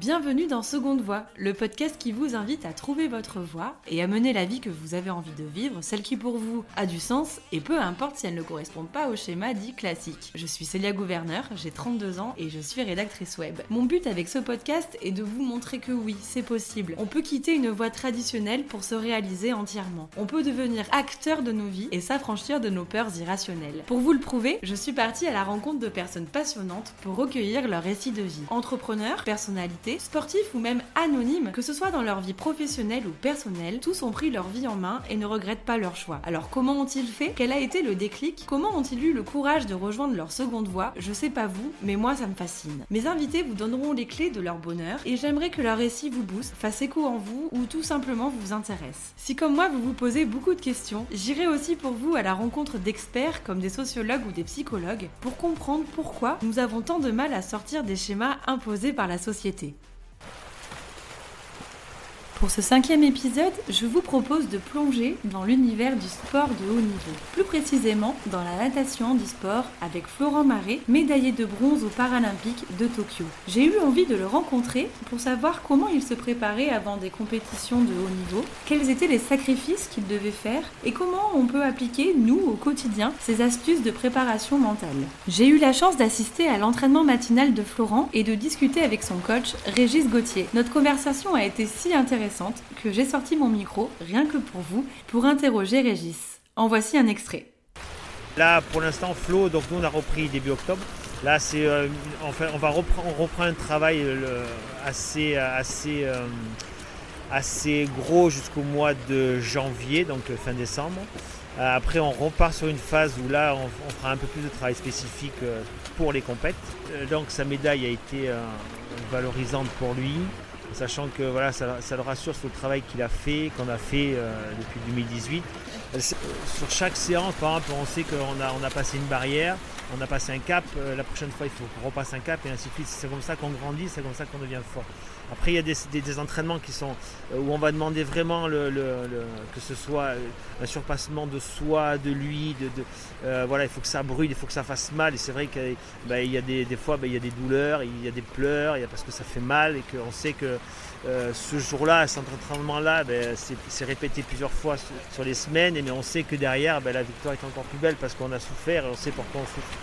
Bienvenue dans Seconde Voix, le podcast qui vous invite à trouver votre voie et à mener la vie que vous avez envie de vivre, celle qui pour vous a du sens et peu importe si elle ne correspond pas au schéma dit classique. Je suis Célia Gouverneur, j'ai 32 ans et je suis rédactrice web. Mon but avec ce podcast est de vous montrer que oui, c'est possible. On peut quitter une voie traditionnelle pour se réaliser entièrement. On peut devenir acteur de nos vies et s'affranchir de nos peurs irrationnelles. Pour vous le prouver, je suis partie à la rencontre de personnes passionnantes pour recueillir leur récit de vie. Entrepreneurs, personnalités, sportifs ou même anonymes, que ce soit dans leur vie professionnelle ou personnelle, tous ont pris leur vie en main et ne regrettent pas leur choix. Alors comment ont-ils fait? Quel a été le déclic? Comment ont-ils eu le courage de rejoindre leur seconde voie? Je sais pas vous, mais moi ça me fascine. Mes invités vous donneront les clés de leur bonheur et j'aimerais que leur récit vous booste, fasse écho en vous ou tout simplement vous intéresse. Si comme moi vous vous posez beaucoup de questions, j'irai aussi pour vous à la rencontre d'experts comme des sociologues ou des psychologues pour comprendre pourquoi nous avons tant de mal à sortir des schémas imposés par la société. Pour ce cinquième épisode, je vous propose de plonger dans l'univers du sport de haut niveau. Plus précisément, dans la natation du sport avec Florent Marais, médaillé de bronze aux Paralympiques de Tokyo. J'ai eu envie de le rencontrer pour savoir comment il se préparait avant des compétitions de haut niveau, quels étaient les sacrifices qu'il devait faire et comment on peut appliquer, nous, au quotidien, ces astuces de préparation mentale. J'ai eu la chance d'assister à l'entraînement matinal de Florent et de discuter avec son coach, Régis Gauthier. Notre conversation a été si intéressante que j'ai sorti mon micro, rien que pour vous, pour interroger Régis. En voici un extrait. Là, pour l'instant, Flo, donc nous on a repris début octobre. Là, c'est, euh, enfin, on va reprendre, on reprend un travail euh, assez, assez, euh, assez gros jusqu'au mois de janvier, donc fin décembre. après, on repart sur une phase où là, on, on, fera un peu plus de travail spécifique pour les compètes. donc, sa médaille a été valorisante pour lui sachant que voilà, ça, le rassure sur le travail qu'il a fait, qu'on a fait euh, depuis 2018. Sur chaque séance, par exemple, on sait qu'on a, on a passé une barrière, on a passé un cap, euh, la prochaine fois il faut qu'on repasse un cap et ainsi de suite. C'est comme ça qu'on grandit, c'est comme ça qu'on devient fort. Après, il y a des, entraînements qui sont euh, où on va demander vraiment que ce soit un surpassement de soi, de lui, de, voilà, il faut que ça brûle, il faut que ça fasse mal. Et c'est vrai qu'il bah, y a des, fois, bah, il y a des douleurs, il y a des pleurs, il y a parce que ça fait mal et qu'on sait que euh, ce jour-là, cet entraînement-là, ben, c'est répété plusieurs fois sur, les semaines, mais on sait que derrière, la victoire est encore plus belle parce qu'on a souffert et on sait pourquoi on souffre.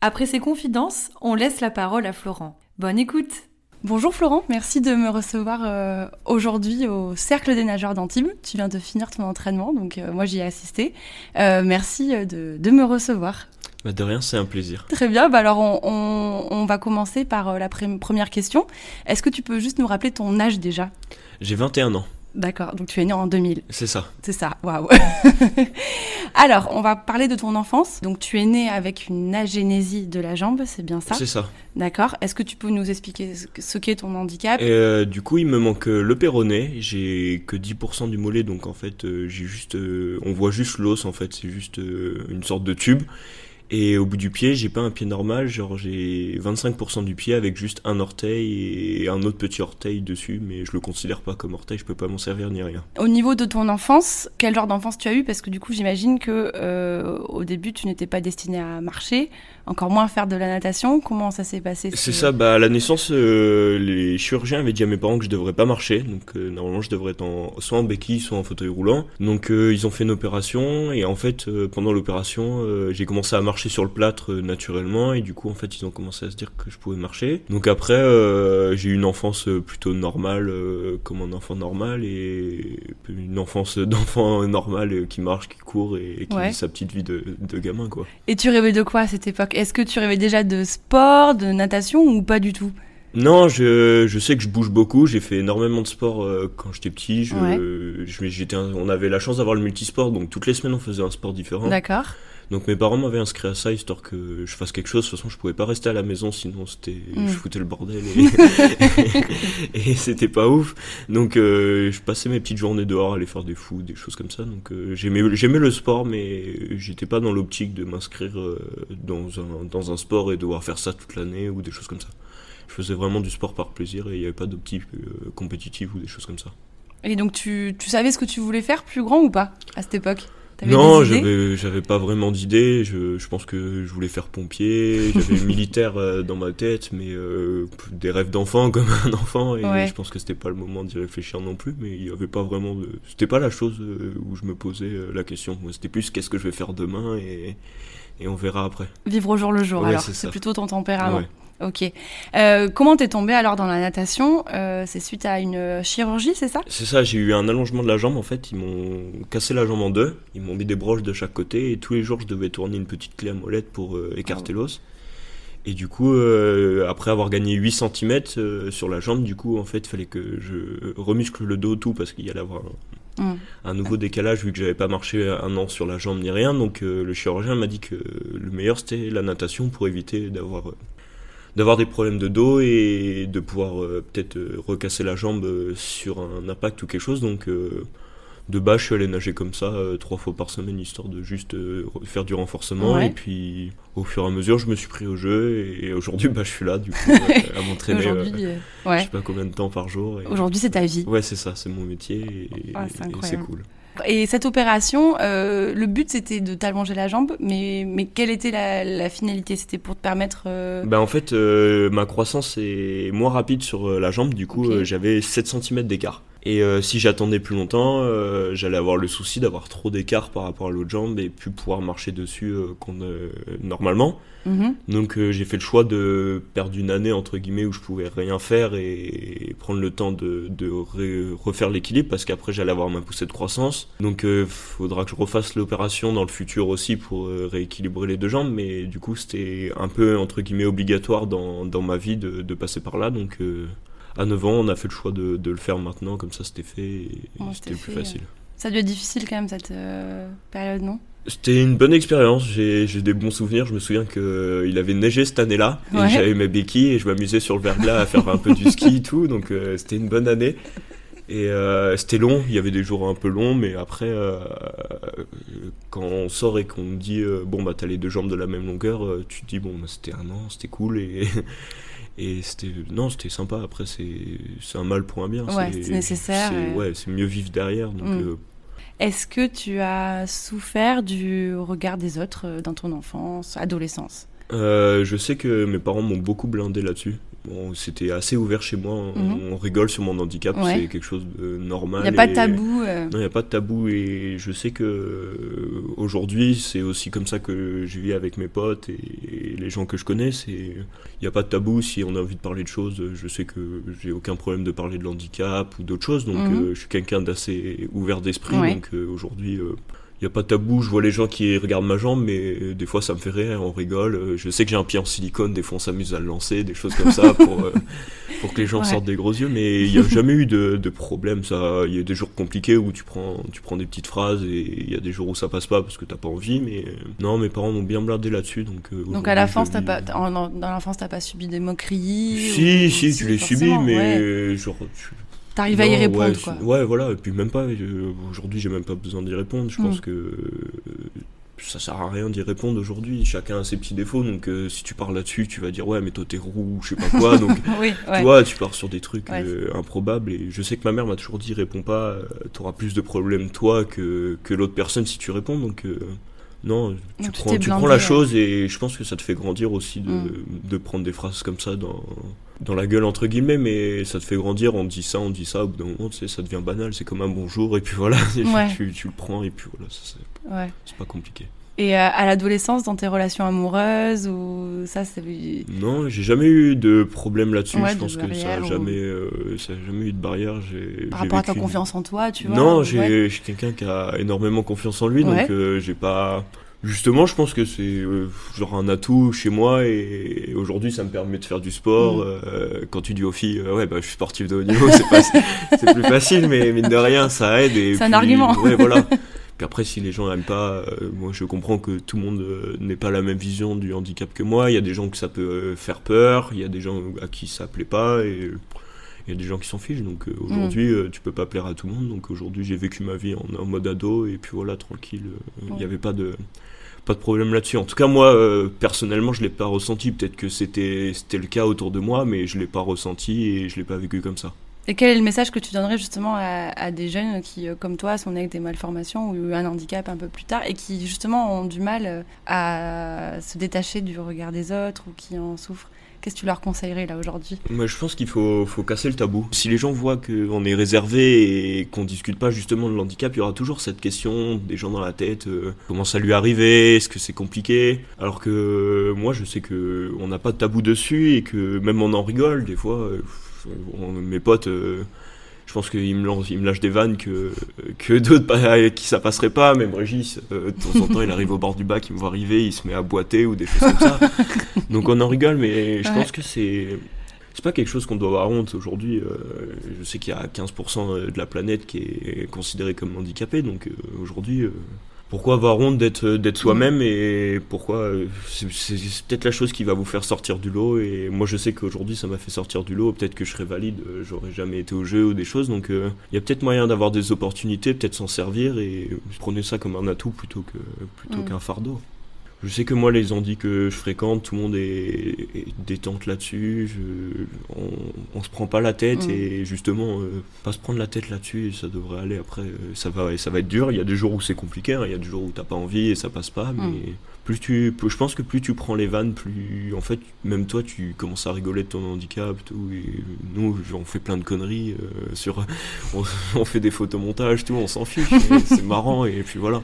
Après ces confidences, on laisse la parole à Florent. Bonne écoute Bonjour Florent, merci de me recevoir euh, aujourd'hui au Cercle des nageurs d'Antibes. Tu viens de finir ton entraînement, donc euh, moi j'y ai assisté. merci de, de, me recevoir. Bah de rien, c'est un plaisir. Très bien, bah alors on, on, va commencer par euh, la première question. Est-ce que tu peux juste nous rappeler ton âge déjà? J'ai 21 ans. D'accord, donc tu es né en 2000. C'est ça. C'est ça, waouh. Alors, on va parler de ton enfance. Donc, tu es né avec une agénésie de la jambe, c'est bien ça? C'est ça. D'accord. Est-ce que tu peux nous expliquer ce qu'est ton handicap? Euh, Du coup, il me manque euh, le péroné. J'ai que 10% du mollet, donc en fait, j'ai juste, on voit juste l'os. En fait, c'est juste une sorte de tube. Et au bout du pied, j'ai pas un pied normal, genre j'ai 25% du pied avec juste un orteil et un autre petit orteil dessus, mais je le considère pas comme orteil, je peux pas m'en servir ni rien. Au niveau de ton enfance, quel genre d'enfance tu as eu? Parce que du coup, j'imagine que euh, au début, tu n'étais pas destiné à marcher, encore moins faire de la natation. Comment ça s'est passé C'est ça, bah à la naissance, euh, les chirurgiens avaient dit à mes parents que je devrais pas marcher, donc euh, normalement je devrais être en, soit en béquille, soit en fauteuil roulant. Donc ils ont fait une opération et en fait pendant l'opération, j'ai commencé à marcher sur le plâtre euh, naturellement et du coup en fait ils ont commencé à se dire que je pouvais marcher. Donc après euh, j'ai eu une enfance euh, plutôt normale comme un enfant normal et une enfance d'enfant normal qui marche, qui court et, qui vit sa petite vie de, de, gamin quoi. Et tu rêvais de quoi à cette époque? Est-ce que tu rêvais déjà de sport, de natation ou pas du tout? Non, je, je sais que je bouge beaucoup. J'ai fait énormément de sport quand j'étais petit. Je, on avait la chance d'avoir le multisport, donc toutes les semaines on faisait un sport différent. D'accord. Donc mes parents m'avaient inscrit à ça histoire que je fasse quelque chose. De toute façon, je pouvais pas rester à la maison, sinon c'était, mm. je foutais le bordel et, et c'était pas ouf. Donc euh, je passais mes petites journées dehors, à aller faire des fous, des choses comme ça. Donc euh, j'aimais, j'aimais le sport, mais j'étais pas dans l'optique de m'inscrire euh, dans un dans un sport et devoir faire ça toute l'année ou des choses comme ça. Je faisais vraiment du sport par plaisir et il n'y avait pas d'optique compétitive ou des choses comme ça. Et donc tu, tu savais ce que tu voulais faire plus grand ou pas à cette époque? Non, j'avais, j'avais pas vraiment d'idée. Je, je, pense que je voulais faire pompier. J'avais militaire euh, dans ma tête, mais euh, des rêves d'enfant comme un enfant. Et je pense que c'était pas le moment d'y réfléchir non plus. Mais il y avait pas vraiment de. C'était pas la chose euh, où je me posais la question. C'était plus qu'est-ce que je vais faire demain? Et, et on verra après. Vivre au jour le jour. alors, c'est plutôt ton tempérament. Ok. Euh, comment t'es tombé alors dans la natation euh, C'est suite à une chirurgie, c'est ça? C'est ça, j'ai eu un allongement de la jambe en fait. Ils m'ont cassé la jambe en deux, ils m'ont mis des broches de chaque côté et tous les jours je devais tourner une petite clé à molette pour euh, écarter oh. l'os. Et du coup, après avoir gagné 8 cm sur la jambe, du coup, en fait, il fallait que je remuscle le dos tout parce qu'il y allait avoir un, un nouveau décalage vu que j'avais pas marché un an sur la jambe ni rien. Donc le chirurgien m'a dit que le meilleur c'était la natation pour éviter d'avoir d'avoir des problèmes de dos et de pouvoir euh, peut-être euh, recasser la jambe euh, sur un impact ou quelque chose. Donc de bas, je suis allé nager comme ça trois fois par semaine, histoire de juste faire du renforcement. Et puis, au fur et à mesure, je me suis pris au jeu. Et, aujourd'hui, bah, je suis là, du coup, à m'entraîner. Je sais pas combien de temps par jour. Aujourd'hui, c'est ta vie. Ouais, c'est ça, c'est mon métier. Et, ah, c'est cool. Et cette opération, euh, le but c'était de t'allonger la jambe, mais, mais quelle était la, finalité? C'était pour te permettre. Euh... Ben, en fait, euh, ma croissance est moins rapide sur la jambe, du coup j'avais 7 cm d'écart. Et si j'attendais plus longtemps, j'allais avoir le souci d'avoir trop d'écart par rapport à l'autre jambe et plus pouvoir marcher dessus normalement. Mhm. Donc euh, j'ai fait le choix de perdre une année entre guillemets où je pouvais rien faire et, prendre le temps de, refaire l'équilibre parce qu'après j'allais avoir ma poussée de croissance. Donc il euh, faudra que je refasse l'opération dans le futur aussi pour euh, rééquilibrer les deux jambes. Mais du coup c'était un peu entre guillemets obligatoire dans, ma vie de, passer par là. Donc à 9 ans on a fait le choix de, le faire maintenant comme ça c'était fait et c'était le plus facile. Ça a dû être difficile quand même cette période non? C'était une bonne expérience, j'ai des bons souvenirs. Je me souviens qu'il euh, avait neigé cette année-là, et j'avais mes béquilles et je m'amusais sur le verglas à faire un peu du ski et tout, donc euh, c'était une bonne année. Et euh, c'était long, il y avait des jours un peu longs, mais après, quand on sort et qu'on dit bon bah t'as les deux jambes de la même longueur, tu te dis bon bah, c'était un an, c'était cool et et c'était non c'était sympa. Après c'est un mal pour un bien. Ouais, c'est nécessaire. Ouais, c'est mieux vivre derrière. Donc mm. Est-ce que tu as souffert du regard des autres euh, dans ton enfance, adolescence? Euh, Je sais que mes parents m'ont beaucoup blindé là-dessus. Bon, c'était assez ouvert chez moi. On, mhm. rigole sur mon handicap, c'est quelque chose de normal. Il n'y a pas de tabou. Euh. Non, il n'y a pas de tabou. Et je sais que aujourd'hui, c'est aussi comme ça que je vis avec mes potes et, les gens que je connais. Il n'y a pas de tabou. Si on a envie de parler de choses, je sais que j'ai aucun problème de parler de l'handicap ou d'autres choses. Donc, mhm. je suis quelqu'un d'assez ouvert d'esprit. Donc, aujourd'hui il n'y a pas de tabou, je vois les gens qui regardent ma jambe, mais euh, des fois ça me fait rire, on rigole. Euh, je sais que j'ai un pied en silicone, des fois on s'amuse à le lancer, des choses comme ça pour, euh, pour que les gens sortent des gros yeux, mais il n'y a jamais eu de, de problème. Il y a des jours compliqués où tu prends, tu prends des petites phrases et il y a des jours où ça passe pas parce que t'as pas envie, mais non, mes parents m'ont bien blindé là-dessus. Donc, donc à la fin, pas, dans l'enfance, t'as pas subi des moqueries Si, si, tu les subis, mais genre, T'arrives à y répondre, ouais, Ouais, voilà, et puis même pas, aujourd'hui j'ai même pas besoin d'y répondre, je pense mm. que ça sert à rien d'y répondre aujourd'hui, chacun a ses petits défauts, donc euh, si tu parles là-dessus, tu vas dire ouais mais toi t'es roux, je sais pas quoi, donc tu vois, tu pars sur des trucs euh, improbables, et je sais que ma mère m'a toujours dit réponds pas, euh, t'auras plus de problèmes toi que, que l'autre personne si tu réponds, donc... Non, tu, prends, tu prends, la chose et je pense que ça te fait grandir aussi de, mm. de prendre des phrases comme ça dans, dans la gueule entre guillemets, mais ça te fait grandir, on dit ça, on dit ça, au bout d'un moment, tu sais, ça devient banal, c'est comme un bonjour, et puis voilà, tu, tu, le prends, et puis voilà, c'est pas compliqué. Et euh, à l'adolescence, dans tes relations amoureuses, ou ça, c'est... Non, j'ai jamais eu de problème là-dessus, je pense que ça n'a jamais, euh, jamais eu de barrière. Par rapport à ta confiance en toi, tu vois Non, j'ai quelqu'un qui a énormément confiance en lui, donc euh, j'ai pas Justement, je pense que c'est euh, genre un atout chez moi et, aujourd'hui ça me permet de faire du sport. Mm. Euh, quand tu dis aux filles, euh, ouais, bah, je suis sportif de haut niveau, c'est plus facile, mais mine de rien, ça aide. C'est un argument. Ouais, voilà. Puis après, si les gens n'aiment pas, moi je comprends que tout le monde n'est pas la même vision du handicap que moi. Il y a des gens que ça peut faire peur, il y a des gens à qui ça plaît pas et il y a des gens qui s'en fichent. Donc aujourd'hui, mm. tu peux pas plaire à tout le monde. Donc aujourd'hui, j'ai vécu ma vie en, mode ado et puis voilà, tranquille. Il n'y avait pas de pas de problème là-dessus. En tout cas, moi, euh, personnellement, je l'ai pas ressenti. Peut-être que c'était c'était le cas autour de moi, mais je l'ai pas ressenti et je l'ai pas vécu comme ça. Et quel est le message que tu donnerais justement à, des jeunes qui, euh, comme toi, sont nés avec des malformations ou un handicap un peu plus tard et qui justement ont du mal euh, à se détacher du regard des autres ou qui en souffrent? Qu'est-ce que tu leur conseillerais là aujourd'hui? Moi, je pense qu'il faut, casser le tabou. Si les gens voient qu'on est réservé et qu'on discute pas justement de l'handicap, il y aura toujours cette question des gens dans la tête euh, comment ça lui est arrivé? Est-ce que c'est compliqué? Alors que moi, je sais que on n'a pas de tabou dessus et que même on en rigole des fois. Mes potes je pense qu'il me, lance, il me lâche des vannes que, que d'autres qui ça passerait pas. Même Régis, euh, de temps en temps, il arrive au bord du bac, il me voit arriver, il se met à boiter ou des choses comme ça. Donc on en rigole, mais je pense que c'est. C'est pas quelque chose qu'on doit avoir honte aujourd'hui. Euh, je sais qu'il y a 15% de la planète qui est considérée comme handicapée, donc euh, aujourd'hui, pourquoi avoir honte d'être d'être soi-même et pourquoi euh, c'est peut-être la chose qui va vous faire sortir du lot et moi je sais qu'aujourd'hui ça m'a fait sortir du lot peut-être que je serais valide euh, j'aurais jamais été au jeu ou des choses. Donc euh, il y a peut-être moyen d'avoir des opportunités peut-être s'en servir et prenez ça comme un atout plutôt que plutôt mm. qu'un fardeau je sais que moi, les handis que je fréquente, tout le monde est, détente là-dessus. On, on, se prend pas la tête mm. et justement, euh, pas se prendre la tête là-dessus, ça devrait aller. Après, euh, ça va, ça va être dur. Il y a des jours où c'est compliqué, hein. il y a des jours où t'as pas envie et ça passe pas. Mm. Mais plus tu, je pense que plus tu prends les vannes, plus en fait, même toi, tu commences à rigoler de ton handicap. Tout, et nous, on fait plein de conneries euh, sur, on, on, fait des photomontages, tout, on s'en fiche. c'est marrant et puis voilà.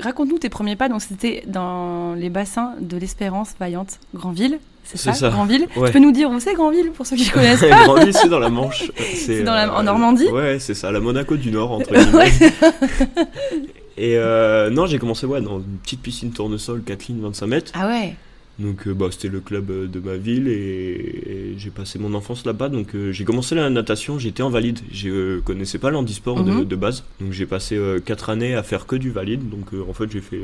Raconte-nous tes premiers pas. Donc, c'était dans les bassins de l'Espérance Vaillante, Grandville. C'est ça, ça, Grandville. Tu peux nous dire où c'est Grandville pour ceux qui connaissent pas Grandville, c'est dans la Manche. C'est en euh, Normandie. Ouais, c'est ça, la Monaco du Nord entre guillemets. Et euh, non, j'ai commencé ouais, dans une petite piscine tournesol, Kathleen, 25 mètres. Ah ouais. Donc euh, bah, c'était le club euh, de ma ville et, j'ai passé mon enfance là-bas. Donc euh, j'ai commencé la natation, j'étais en valide. Je connaissais pas l'handisport de, mhm. de, base. Donc j'ai passé 4 années à faire que du valide. Donc en fait j'ai fait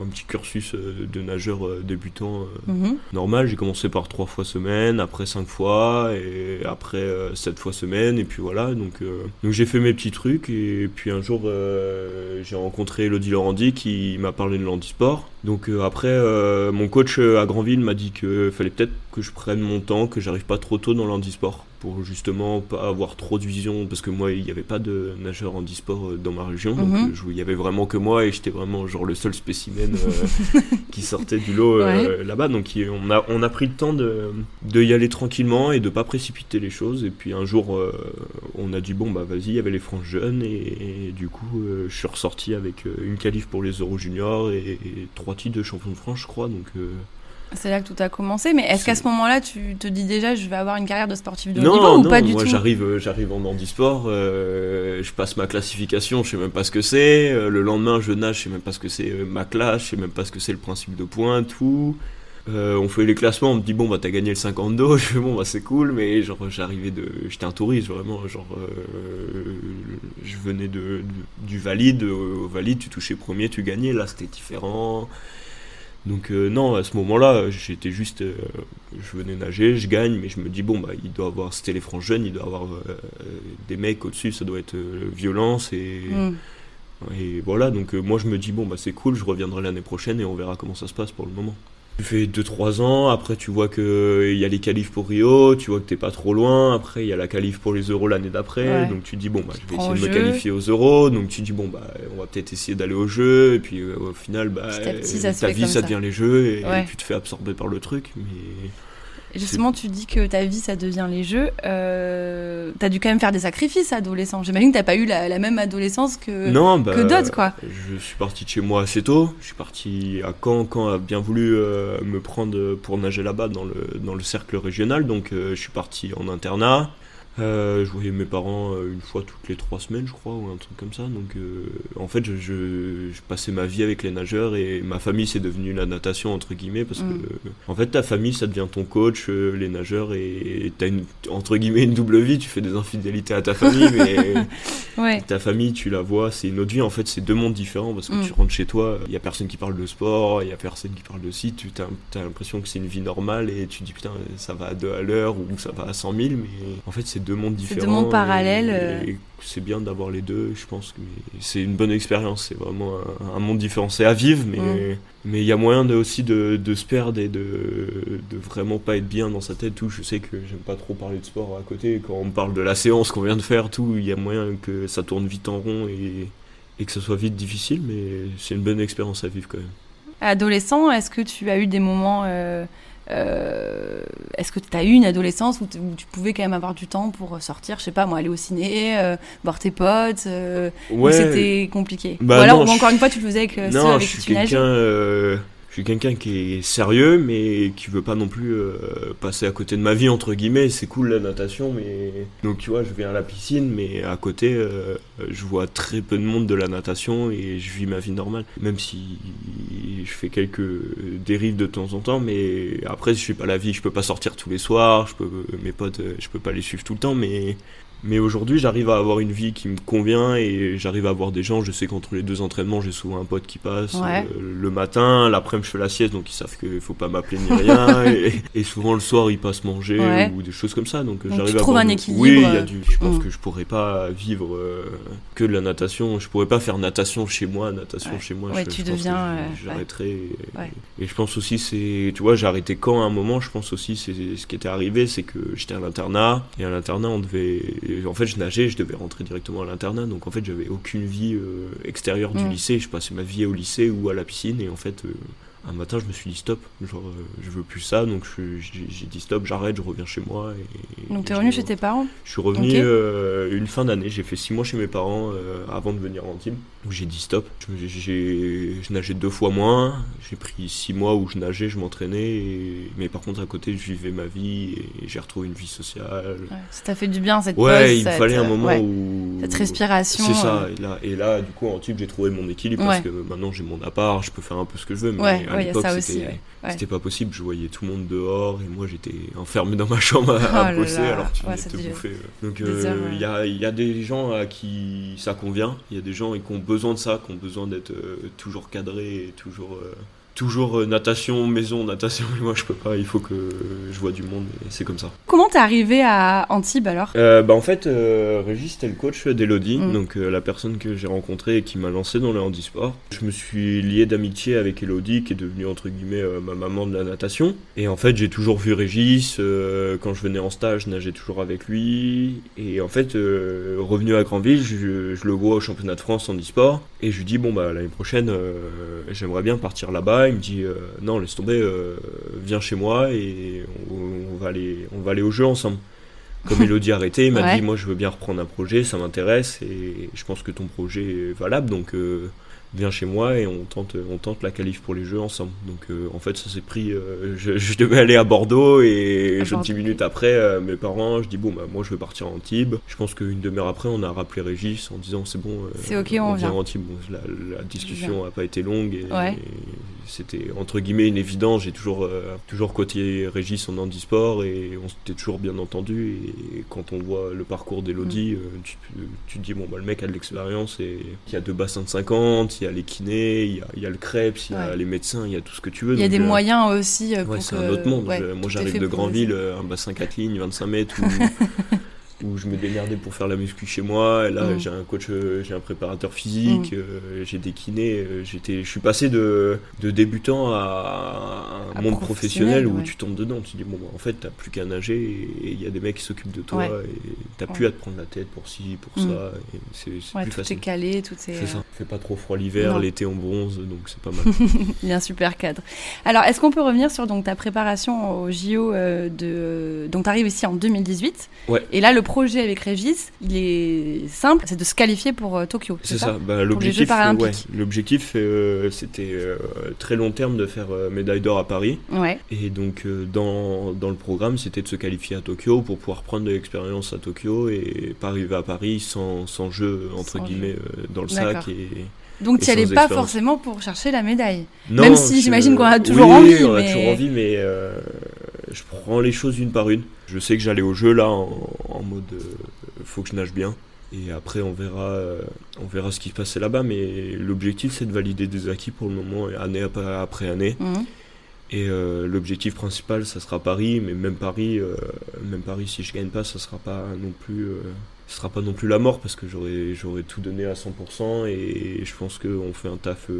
un petit cursus de nageur débutant mhm. normal. J'ai commencé par 3 fois semaine, après 5 fois et après 7 fois semaine. Et puis voilà, donc, donc j'ai fait mes petits trucs. Et puis un jour j'ai rencontré Elodie Laurandi qui m'a parlé de l'handisport. Donc après mon coach à Granville m'a dit qu'il fallait peut-être que je prenne mon temps, que j'arrive pas trop tôt dans l'handisport pour justement pas avoir trop de vision parce que moi il n'y avait pas de nageur handisport euh, dans ma région donc mhm. euh, il y avait vraiment que moi et j'étais vraiment genre le seul spécimen euh, qui sortait du lot là-bas. Donc on a on a pris le temps de, de y aller tranquillement et de pas précipiter les choses. Et puis un jour on a dit bon bah vas-y il y avait les franges jeunes et, du coup je suis ressorti avec une qualif pour les Euro Juniors et, trois titres de champion de France je crois. Donc c'est là que tout a commencé, mais est-ce qu'à ce, moment-là, tu te dis déjà, je vais avoir une carrière de sportif de haut niveau ou pas du moi tout j'arrive, euh, j'arrive en handisport, euh, je passe ma classification, je sais même pas ce que c'est. Euh, le lendemain, je nage, je sais même pas ce que c'est ma classe, je sais même pas ce que c'est le principe de points, tout. on fait les classements, on me dit bon bah t'as gagné le 50 dos, je fais bon bah c'est cool, mais genre j'arrivais de, j'étais un touriste vraiment, genre je venais de, du valide, au valide tu touchais premier, tu gagnais, là c'était différent. Donc euh, non, à ce moment-là, j'étais juste, euh, je venais nager, je gagne, mais je me dis bon bah il doit avoir, c'était les francs jeunes, il doit avoir euh, des mecs au-dessus, ça doit être violence et mm. et voilà. Donc moi je me dis bon bah c'est cool, je reviendrai l'année prochaine et on verra comment ça se passe pour le moment. Tu fais 2-3 ans, après tu vois qu'il y a les qualifs pour Rio, tu vois que t'es pas trop loin, après il y a la qualif pour les euros l'année d'après, donc tu dis bon bah je vais essayer de me qualifier aux euros, donc tu dis bon bah on va peut-être essayer d'aller au jeu, et puis euh, au final bah ta vie ça, devient les jeux, et, et, tu te fais absorber par le truc, mais Justement, tu dis que ta vie, ça devient les jeux. Euh, t'as dû quand même faire des sacrifices adolescent. J'imagine que t'as pas eu la, même adolescence que, bah, que d'autres, quoi. Je suis parti de chez moi assez tôt. Je suis parti à Caen. Caen a bien voulu euh, me prendre pour nager là-bas dans le, dans le cercle régional. Donc, euh, je suis parti en internat. Euh, je voyais mes parents euh, une fois toutes les trois semaines, je crois, ou un truc comme ça. Donc, euh, en fait, je, je, passais ma vie avec les nageurs et ma famille, c'est devenu la natation, entre guillemets, parce que, mm. en fait, ta famille, ça devient ton coach, les nageurs, et t'as une, entre guillemets, une double vie. Tu fais des infidélités à ta famille, mais ta famille, tu la vois, c'est une autre vie. En fait, c'est deux mondes différents parce que mm. tu rentres chez toi, il y a personne qui parle de sport, il y a personne qui parle de site, tu as, l'impression que c'est une vie normale et tu dis putain, ça va à deux à l'heure ou ça va à 100 000, mais en fait, c'est deux mondes différents. deux mondes parallèles, euh. et c'est bien d'avoir les deux, je pense. que c'est une bonne expérience. C'est vraiment un, un monde différent. C'est à vivre, mais Mm. mais il y a moyen de, aussi de, de se perdre et de, de vraiment pas être bien dans sa tête. Tout. Je sais que j'aime pas trop parler de sport à côté. Quand on parle de la séance qu'on vient de faire, tout, il y a moyen que ça tourne vite en rond et, et que ça soit vite difficile, mais c'est une bonne expérience à vivre quand même. Adolescent, est-ce que tu as eu des moments. euh, est-ce que tu as eu une adolescence où, tu pouvais quand même avoir du temps pour sortir, je sais pas moi, aller au ciné, euh, voir tes potes euh, ou c'était compliqué? Bah Ou alors, non, ou je- encore une fois, tu le faisais avec euh, ceux non, avec je qui suis quelqu'un, euh, je suis quelqu'un qui est sérieux, mais qui veut pas non plus euh, passer à côté de ma vie entre guillemets. C'est cool la natation, mais donc tu vois, je viens à la piscine, mais à côté, euh, je vois très peu de monde de la natation et je vis ma vie normale. Même si je fais quelques dérives de temps en temps, mais après, je suis pas la vie. Je peux pas sortir tous les soirs. Je peux, mes potes, euh, je peux pas les suivre tout le temps, mais mais aujourd'hui, j'arrive à avoir une vie qui me convient et j'arrive à voir des gens. Je sais qu'entre les deux entraînements, j'ai souvent un pote qui passe Ouais. euh, le matin. L'après-midi, je fais la sieste, donc ils savent qu'il faut pas m'appeler ni rien. et, et souvent, le soir, ils passent manger Ouais. ou des choses comme ça. Donc, Donc, j'arrive à avoir un équilibre, Oui, y a euh, du. Je pense mm. que je pourrais pas vivre euh, que de la natation. Je pourrais pas faire natation chez moi, natation Ouais. chez moi. Ouais, je, tu je deviens. J'arrêterais. et-. Et je pense aussi, c'est. Tu vois, j'ai arrêté quand à un moment, je pense aussi, c'est ce qui était arrivé, c'est que j'étais à l'internat. Et à l'internat, on devait. En fait, je nageais, je devais rentrer directement à l'internat. Donc en fait, j'avais aucune vie euh, extérieure du Mm. lycée. Je passais ma vie au lycée ou à la piscine. Et en fait. euh, un matin, je me suis dit stop, genre euh, je veux plus ça, donc j'ai dit stop, j'arrête, je reviens chez moi. Et, Donc, tu et es revenu chez tes parents? Je suis revenu euh, une fin d'année, j'ai fait six mois chez mes parents euh, avant de venir en Antibes. Donc j'ai dit stop. Je, je nageais deux fois moins, j'ai pris six mois où je nageais, je m'entraînais, et- mais par contre à côté je vivais ma vie et j'ai retrouvé une vie sociale. Ouais, Ça t'a fait du bien cette Ouais, pause, il me fallait un moment ouais, où... cette respiration. C'est ça, euh, et là, et là du coup en Antibes j'ai trouvé mon équilibre parce que maintenant j'ai mon appart, je peux faire un peu ce que je veux, mais Ouais, à ouais, il y a l'époque ça aussi. c'était... pas possible, je voyais tout le monde dehors et moi j'étais enfermé dans ma chambre à, Oh à bosser là. alors que tu venais te bouffer. Donc euh, il y, a, y a des gens à qui ça convient, il y a des gens qui ont besoin de ça, qui ont besoin d'être euh, toujours cadrés et toujours, euh, toujours euh, natation, maison, natation. Mais moi je peux pas, il faut que je vois du monde et c'est comme ça. Comment t'es arrivé à Antibes alors? Euh, bah en fait, euh, Régis c'était le coach d'Elodie, Mm. donc euh, la personne que j'ai rencontrée et qui m'a lancé dans le handisport. Je me suis lié d'amitié avec Elodie, qui est devenue entre guillemets ma maman de la natation. Et en fait, j'ai toujours vu Régis. quand je venais en stage, je nageais toujours avec lui. Et en fait, revenu à Granville, je, je le vois au championnat de France handisport. Et je lui dis bon bah l'année prochaine, j'aimerais bien partir là-bas. Il me dit euh, non laisse tomber, euh, viens chez moi et on, on va aller, on va aller au jeu ensemble comme Elodie arrêté, il m'a Ouais. dit moi je veux bien reprendre un projet, ça m'intéresse et je pense que ton projet est valable donc euh, viens chez moi et on tente, on tente la qualif pour les jeux ensemble. Donc euh, en fait ça s'est pris, euh, je, je devais aller à Bordeaux et À je, Bordeaux, 10 minutes après euh, mes parents, je dis bon bah moi je veux partir en Antibes. Je pense qu'une demi-heure après on a rappelé Régis en disant c'est bon, C'est ok, on vient. en Antibes. Bon, la, la discussion n'a pas été longue et, Ouais. et c'était entre guillemets une évidence. J'ai toujours, euh, toujours côté Régis en handisport et on s'était toujours bien entendu. Et quand on voit le parcours d'Elodie, Mm. euh, tu, tu te dis, bon, bah, le mec a de l'expérience et il y a deux bassins de 50, il y a les kinés, il y a, il y a le crêpes, il y a Ouais. les médecins, il y a tout ce que tu veux. Il y a des euh, moyens aussi pour Ouais, c'est que- un autre monde. moi, j'arrive de euh, un bassin 4 lignes, 25 mètres, où, où je me démerdais pour faire la muscu chez moi. Et là, Mm. j'ai un coach, euh, j'ai un préparateur physique, euh, j'ai des kinés. euh, j'étais, je suis passé de, de débutant à un À monde professionnel, professionnel où ouais. tu tombes dedans. Tu te dis, bon, bah, en fait, t'as plus qu'à nager et il y a des mecs qui s'occupent de toi Ouais. et t'as Ouais. plus à te prendre la tête pour ci, pour Mm. ça. et c'est, plus tout est facile. calé, tout est. C'est ça. Fait pas trop froid l'hiver, l'été on bronze, donc c'est pas mal. Il y a un super cadre. Alors, est-ce qu'on peut revenir sur donc, ta préparation au JO de... Donc, tu arrives ici en 2018. Ouais. Et là, le projet avec Régis, il est simple, c'est de se qualifier pour euh, Tokyo. C'est ça, Bah, l'objectif, euh, ouais, l'objectif euh, c'était euh, très long terme de faire euh, médaille d'or à Paris. Ouais. Et donc dans, dans le programme, c'était de se qualifier à Tokyo pour pouvoir prendre de l'expérience à Tokyo et pas arriver à Paris sans, sans jeu, entre Sans guillemets, dans le sac. Et... Donc, tu allais sans pas forcément pour chercher la médaille. Non, Même si j'imagine qu'on a toujours Oui, envie, on a mais- toujours envie, mais je prends les choses une par une. Je sais que j'allais au jeu là en, en mode euh, faut que je nage bien. Et après, on verra, euh, on verra ce qui se passait là-bas. Mais l'objectif, c'est de valider des acquis pour le moment, année après, année. Mhm. Et euh, l'objectif principal, ça sera Paris, mais même Paris, même Paris, si je gagne pas, ça sera pas non plus, sera pas non plus la mort parce que j'aurais, j'aurais tout donné à 100% et je pense qu'on fait un taf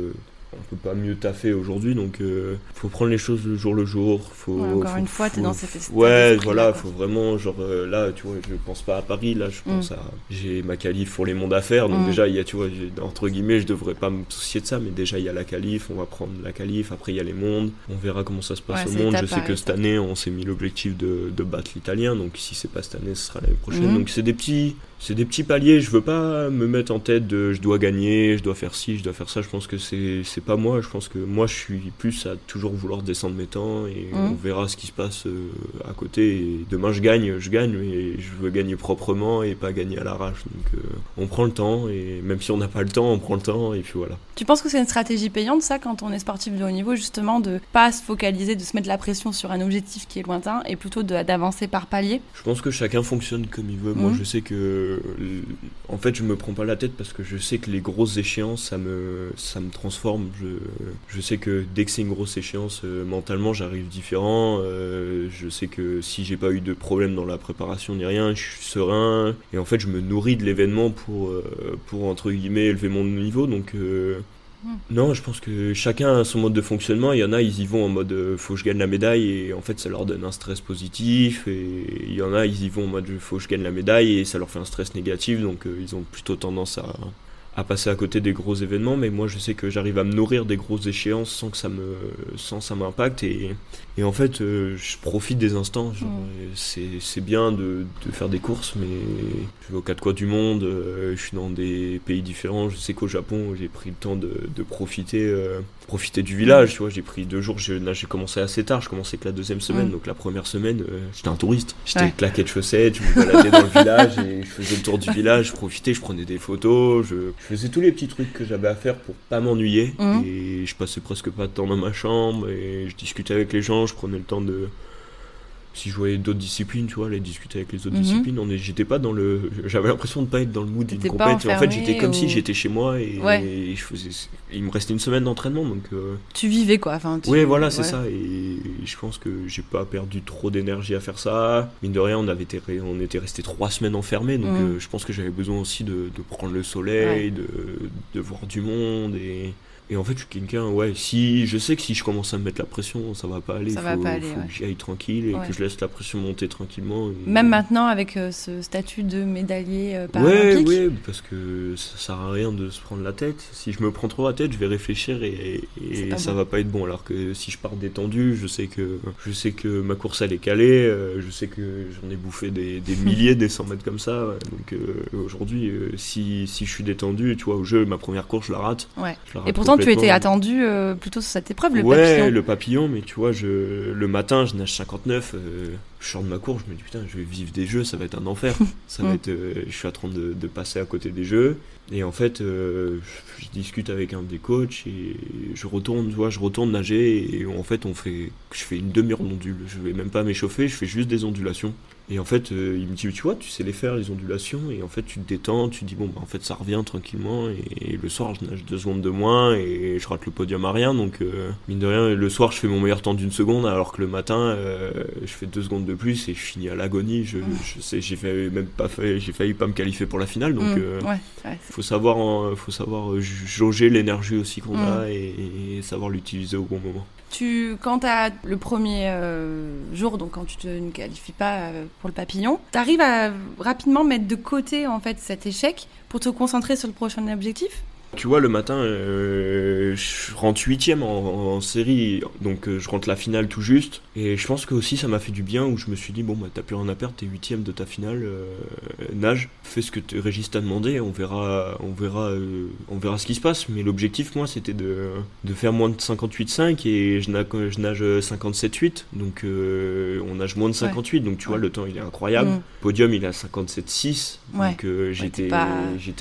on peut pas mieux taffer aujourd'hui, donc euh, faut prendre les choses le jour le jour. Faut, Ouais, encore faut- une fois, t'es dans cet état Ouais, voilà, quoi. faut vraiment, genre euh, là, tu vois, je pense pas à Paris, là, je Mm. pense à. J'ai ma qualif pour les mondes à faire, donc Mm. déjà, il y a, tu vois, entre guillemets, je devrais pas me soucier de ça, mais déjà, il y a la qualif, on va prendre la qualif, après, il y a les mondes, on verra comment ça se passe Ouais, au monde. Je sais que cette année, on s'est mis l'objectif de, de battre l'italien, donc si c'est pas cette année, ce sera l'année prochaine. Mhm. Donc c'est des petits. C'est des petits paliers, je veux pas me mettre en tête de je dois gagner, je dois faire ci, je dois faire ça, je pense que c'est c'est pas moi, je pense que moi je suis plus à toujours vouloir descendre mes temps et Mhm. on verra ce qui se passe euh, à côté et demain je gagne, je gagne mais je veux gagner proprement et pas gagner à l'arrache donc euh, on prend le temps et même si on n'a pas le temps, on prend le temps et puis voilà. Tu penses que c'est une stratégie payante, ça, quand on est sportif de haut niveau, justement, de pas se focaliser, de se mettre la pression sur un objectif qui est lointain et plutôt de- d'avancer par palier? Je pense que chacun fonctionne comme il veut. Moi, Mhm. je sais que, en fait, je me prends pas la tête parce que je sais que les grosses échéances, ça me, ça me transforme. Je, sais que dès que c'est une grosse échéance, euh, mentalement, j'arrive différent. Euh, je sais que si j'ai pas eu de problème dans la préparation ni rien, je suis serein. Et en fait, je me nourris de l'événement pour, euh, pour entre guillemets élever mon niveau. Donc. Non, je pense que chacun a son mode de fonctionnement. Il y en a, ils y vont en mode euh, faut que je gagne la médaille et en fait ça leur donne un stress positif. Et il y en a, ils y vont en mode faut que je gagne la médaille et ça leur fait un stress négatif. Donc euh, ils ont plutôt tendance à, à passer à côté des gros événements. Mais moi je sais que j'arrive à me nourrir des grosses échéances sans que ça me sans ça m'impacte. Et, et en fait euh, je profite des instants. Euh, c'est, bien de, de faire des courses, mais je vais aux quatre coins du monde. euh, je suis dans des pays différents. Je sais qu'au Japon j'ai pris le temps de, de profiter. euh, profiter du village, tu vois, j'ai pris deux jours, je- là j'ai commencé assez tard, je commençais que la deuxième semaine, Mm. donc la première semaine, j'étais un touriste, j'étais Ouais. claqué de chaussettes, je me baladais dans le village et je faisais le tour du village, je profitais, je prenais des photos, je faisais tous les petits trucs que j'avais à faire pour pas m'ennuyer Mm. et je passais presque pas de temps dans ma chambre et je discutais avec les gens, je prenais le temps de si je voyais d'autres disciplines, tu vois, aller discuter avec les autres Mhm. disciplines, on est, j'étais pas dans le, j'avais l'impression de pas être dans le mood d'une compète. En fait, j'étais comme ou- si j'étais chez moi et, Ouais. et je faisais, il me restait une semaine d'entraînement, donc. euh, Tu vivais, quoi. Enfin, tu- oui, voilà, c'est ouais. ça. Et je pense que j'ai pas perdu trop d'énergie à faire ça. Mine de rien, on avait été, on était resté trois semaines enfermés, donc Mm. euh, je pense que j'avais besoin aussi de, de prendre le soleil, de, de voir du monde et. Et en fait, je suis quelqu'un, ouais, si je sais que si je commence à me mettre la pression, ça va pas aller. Ça faut, va pas aller, faut ouais. que j'y aille tranquille et Ouais. que je laisse la pression monter tranquillement. et- Même maintenant, avec euh, ce statut de médaillé euh, Ouais, paralympique. ouais, parce que ça sert à rien de se prendre la tête. Si je me prends trop la tête, je vais réfléchir et, et ça bon. va pas être bon. Alors que si je pars détendu, je sais que je sais que ma course elle est calée, euh, je sais que j'en ai bouffé des, des milliers, des 100 mètres comme ça. ouais. Donc euh, aujourd'hui, si, si je suis détendu, tu vois, au jeu, ma première course, je la rate. Ouais. Je la rate Et pourtant, tu étais attendu euh, plutôt sur cette épreuve, le ouais, papillon. le papillon, mais tu vois, je, le matin, je nage 59, euh, je sors de ma course, je me dis putain, je vais vivre des jeux, ça va être un enfer. ça va être, euh, je suis en train de, de passer à côté des jeux. Et en fait, euh, je, je discute avec un des coachs et je retourne, tu vois, je retourne nager et en fait, on fait, je fais une demi-heure d'ondule. Je vais même pas m'échauffer, je fais juste des ondulations. Et en fait, euh, il me dit, tu vois, tu sais les faire, les ondulations. Et en fait, tu te détends, tu te dis, bon, bah, en fait, ça revient tranquillement. Et, le soir, je nage deux secondes de moins et je rate le podium à rien. Donc, euh, mine de rien, le soir, je fais mon meilleur temps d'une seconde, alors que le matin, euh, je fais deux secondes de plus et je finis à l'agonie. Je, je sais, j'ai fait, même pas fait, j'ai failli pas me qualifier pour la finale. Donc, Mm, euh, ouais, ouais. faut savoir, faut savoir jauger l'énergie aussi qu'on Mm. a et, et savoir l'utiliser au bon moment. Tu, quand tu as le premier euh, jour, donc quand tu te ne qualifies pas euh, pour le papillon, tu arrives à rapidement mettre de côté en fait cet échec pour te concentrer sur le prochain objectif? Tu vois, le matin, euh, je rentre huitième en, en série, donc euh, je rentre la finale tout juste. Et je pense que aussi ça m'a fait du bien où je me suis dit bon bah t'as plus rien à perdre, t'es huitième de ta finale, euh, nage, fais ce que Régis t'a demandé, on verra, on verra, on verra ce qui se passe. Mais l'objectif moi c'était de, de faire moins de 58,5 et je nage, je nage 57,8, donc on nage moins de 58, donc tu vois Ouais. le temps il est incroyable. Mm. Podium il est à 57,6, Ouais. donc j'étais pas-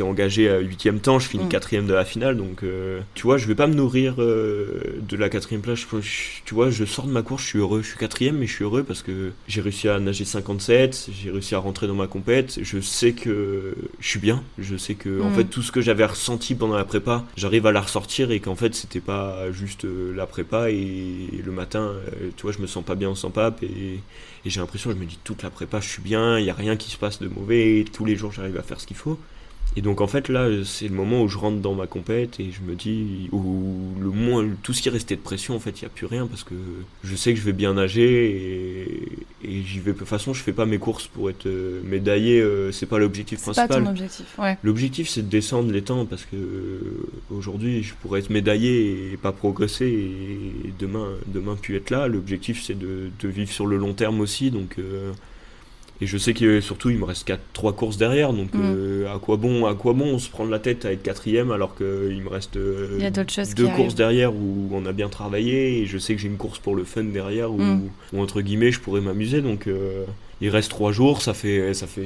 engagé à huitième temps, je finis Mm. quatrième quatrième de la finale, donc euh, tu vois, je vais pas me nourrir euh, de la quatrième place. Je- je- tu vois, je sors de ma course, je suis heureux. Je suis quatrième, mais je suis heureux parce que j'ai réussi à nager 57, j'ai réussi à rentrer dans ma compète. Je sais que je suis bien. Je sais que en Mm. fait tout ce que j'avais ressenti pendant la prépa, j'arrive à la ressortir et qu'en fait c'était pas juste euh, la prépa et le matin, tu vois, je me sens pas bien sans pape et, et j'ai l'impression, je me dis toute la prépa, je suis bien, il y a rien qui se passe de mauvais, tous les jours j'arrive à faire ce qu'il faut. Et donc en fait là c'est le moment où je rentre dans ma compète et je me dis où le moins tout ce qui restait de pression en fait il y a plus rien parce que je sais que je vais bien nager et, et j'y vais de toute façon je fais pas mes courses pour être euh, médaillé euh, c'est pas l'objectif C'est pas principal ton objectif. Ouais. L'objectif c'est de descendre les temps parce que euh, aujourd'hui je pourrais être médaillé et pas progresser et demain demain plus être là. L'objectif c'est de, de vivre sur le long terme aussi donc euh, et je sais que surtout il me reste quatre, trois courses derrière donc Mm. euh, à quoi bon à quoi bon se prendre la tête à être quatrième alors qu'il me reste euh, Il y a d'autres choses deux courses arrivent. derrière où on a bien travaillé et je sais que j'ai une course pour le fun derrière où, Mm. où, entre guillemets je pourrais m'amuser donc euh, il reste trois jours ça fait ça fait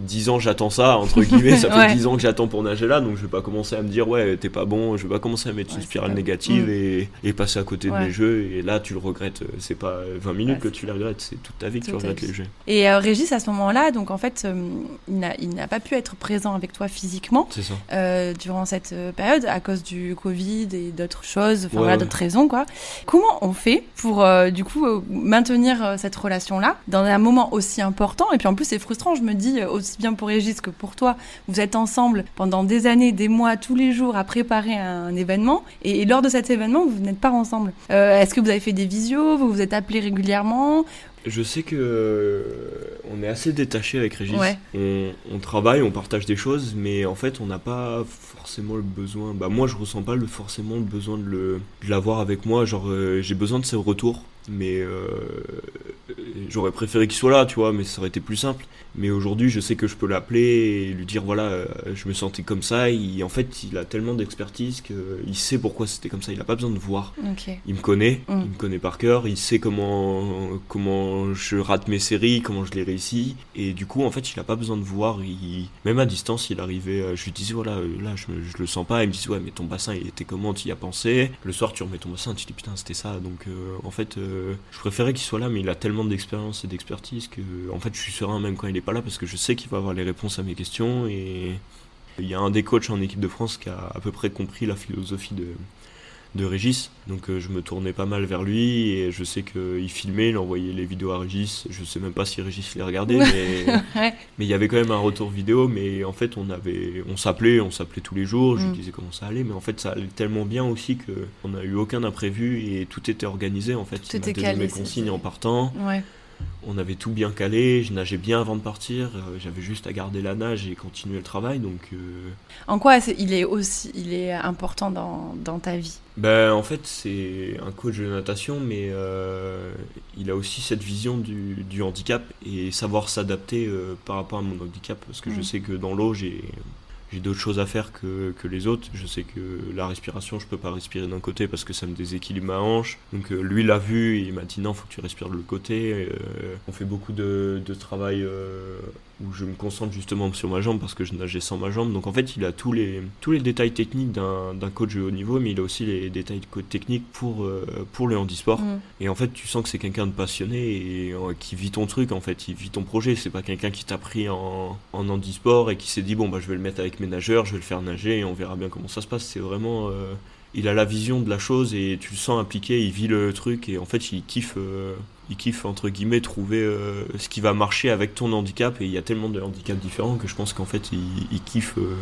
dix ans que j'attends ça entre guillemets ça fait dix ans que j'attends pour nager là donc je vais pas commencer à me dire ouais t'es pas bon je vais pas commencer à mettre Ouais, une spirale négative et, et passer à côté Ouais. de mes jeux. Et là tu le regrettes c'est pas 20 minutes que tu les regrettes c'est toute ta vie que tu regrettes les jeux. Et euh, Régis, à ce moment-là, donc en fait, euh, il n'a- pas pu être présent avec toi physiquement euh, durant cette euh, période à cause du Covid et d'autres choses, enfin voilà, d'autres raisons quoi. Comment on fait pour euh, du coup euh, maintenir euh, cette relation-là dans un moment aussi important Et puis en plus, c'est frustrant. Je me dis euh, aussi bien pour Régis que pour toi, vous êtes ensemble pendant des années, des mois, tous les jours à préparer un, événement, et, et lors de cet événement, vous n'êtes pas ensemble. Euh, Est-ce que vous avez fait des visios? Vous vous êtes appelés régulièrement? Je sais que euh, on est assez détaché avec Régis. Ouais. On, on travaille, on partage des choses, mais en fait, on n'a pas forcément le besoin. Bah moi, je ressens pas le, forcément le besoin de l'avoir avec moi. Genre, euh, j'ai besoin de ses retours, mais euh, j'aurais préféré qu'il soit là, tu vois, mais ça aurait été plus simple. Mais aujourd'hui, je sais que je peux l'appeler et lui dire voilà, euh, je me sentais comme ça. Il, en fait, il a tellement d'expertise qu'il sait pourquoi c'était comme ça. Il a pas besoin de voir. Il me connaît, Mm. il me connaît par cœur, il sait comment comment je rate mes séries, comment je les réussis, et du coup en fait il a pas besoin de voir, il, même à distance il arrivait, euh, je lui disais voilà euh, là je, me- je le sens pas, il me disait ouais mais ton bassin il était comment, tu y as pensé, le soir tu remets ton bassin, tu dis putain c'était ça, donc euh, en fait euh, je préférais qu'il soit là, mais il a tellement d'expérience et d'expertise que en fait je suis serein même quand il est pas là parce que je sais qu'il va avoir les réponses à mes questions et il y a un des coachs en équipe de France qui a à peu près compris la philosophie de de Régis. Donc euh, je me tournais pas mal vers lui et je sais qu'il filmait, il envoyait les vidéos à Régis. Je sais même pas si Régis les regardait, mais Ouais. mais il y avait quand même un retour vidéo. Mais en fait, on avait, on s'appelait, on s'appelait tous les jours. Je Mm. lui disais comment ça allait, mais en fait, ça allait tellement bien aussi que on n'a eu aucun imprévu et tout était organisé. En fait, Tout m'a était calé, mes consignes en partant. Ouais. On avait tout bien calé. Je nageais bien avant de partir. euh, J'avais juste à garder la nage et continuer le travail. Donc euh, En quoi il est aussi, il est important dans, dans ta vie? Ben, en fait, c'est un coach de natation, mais euh, il a aussi cette vision du, du handicap et savoir s'adapter par rapport à mon handicap. Parce que je Mm. sais que dans l'eau, j'ai j'ai d'autres choses à faire que, que les autres. Je sais que la respiration, je peux pas respirer d'un côté parce que ça me déséquilibre ma hanche. Donc euh, lui l'a vu et il m'a dit non, faut que tu respires de l'autre côté. Euh, on fait beaucoup de, de travail euh, où je me concentre justement sur ma jambe parce que je nageais sans ma jambe. Donc en fait, il a tous les, tous les détails techniques d'un coach de haut niveau, mais il a aussi les détails techniques pour, euh, pour le handisport. Mm. Et en fait, tu sens que c'est quelqu'un de passionné et euh, qui vit ton truc, en fait, il vit ton projet. C'est pas quelqu'un qui t'a pris en, en handisport et qui s'est dit, bon, bah, je vais le mettre avec mes nageurs, je vais le faire nager et on verra bien comment ça se passe. C'est vraiment. euh, il a la vision de la chose et tu le sens impliqué, il vit le truc et en fait, il kiffe. Il kiffe entre guillemets trouver euh, ce qui va marcher avec ton handicap et il y a tellement de handicaps différents que je pense qu'en fait il, il kiffe euh,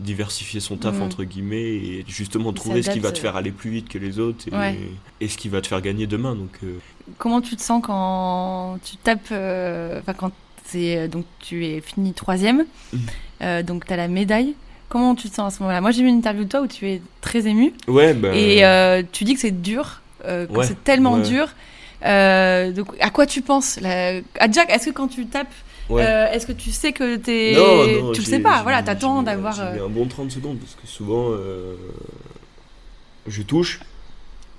diversifier son taf Mhm. entre guillemets et justement Il trouver ce qui va te faire aller plus vite que les autres et, Ouais. et ce qui va te faire gagner demain donc euh, Comment tu te sens quand tu tapes, enfin quand c'est donc tu es fini troisième, euh, donc tu as la médaille. Comment tu te sens à ce moment-là? Moi j'ai vu une interview de toi où tu es très ému ouais ben et tu dis que c'est dur, que Ouais, c'est tellement dur. Euh, donc à quoi tu penses là À Jack, est-ce que quand tu tapes, ouais. euh, est-ce que tu sais que t'es, Non, non, tu le sais pas Voilà, t'attends d'avoir. j'ai euh, mis un bon 30 secondes parce que souvent euh, je touche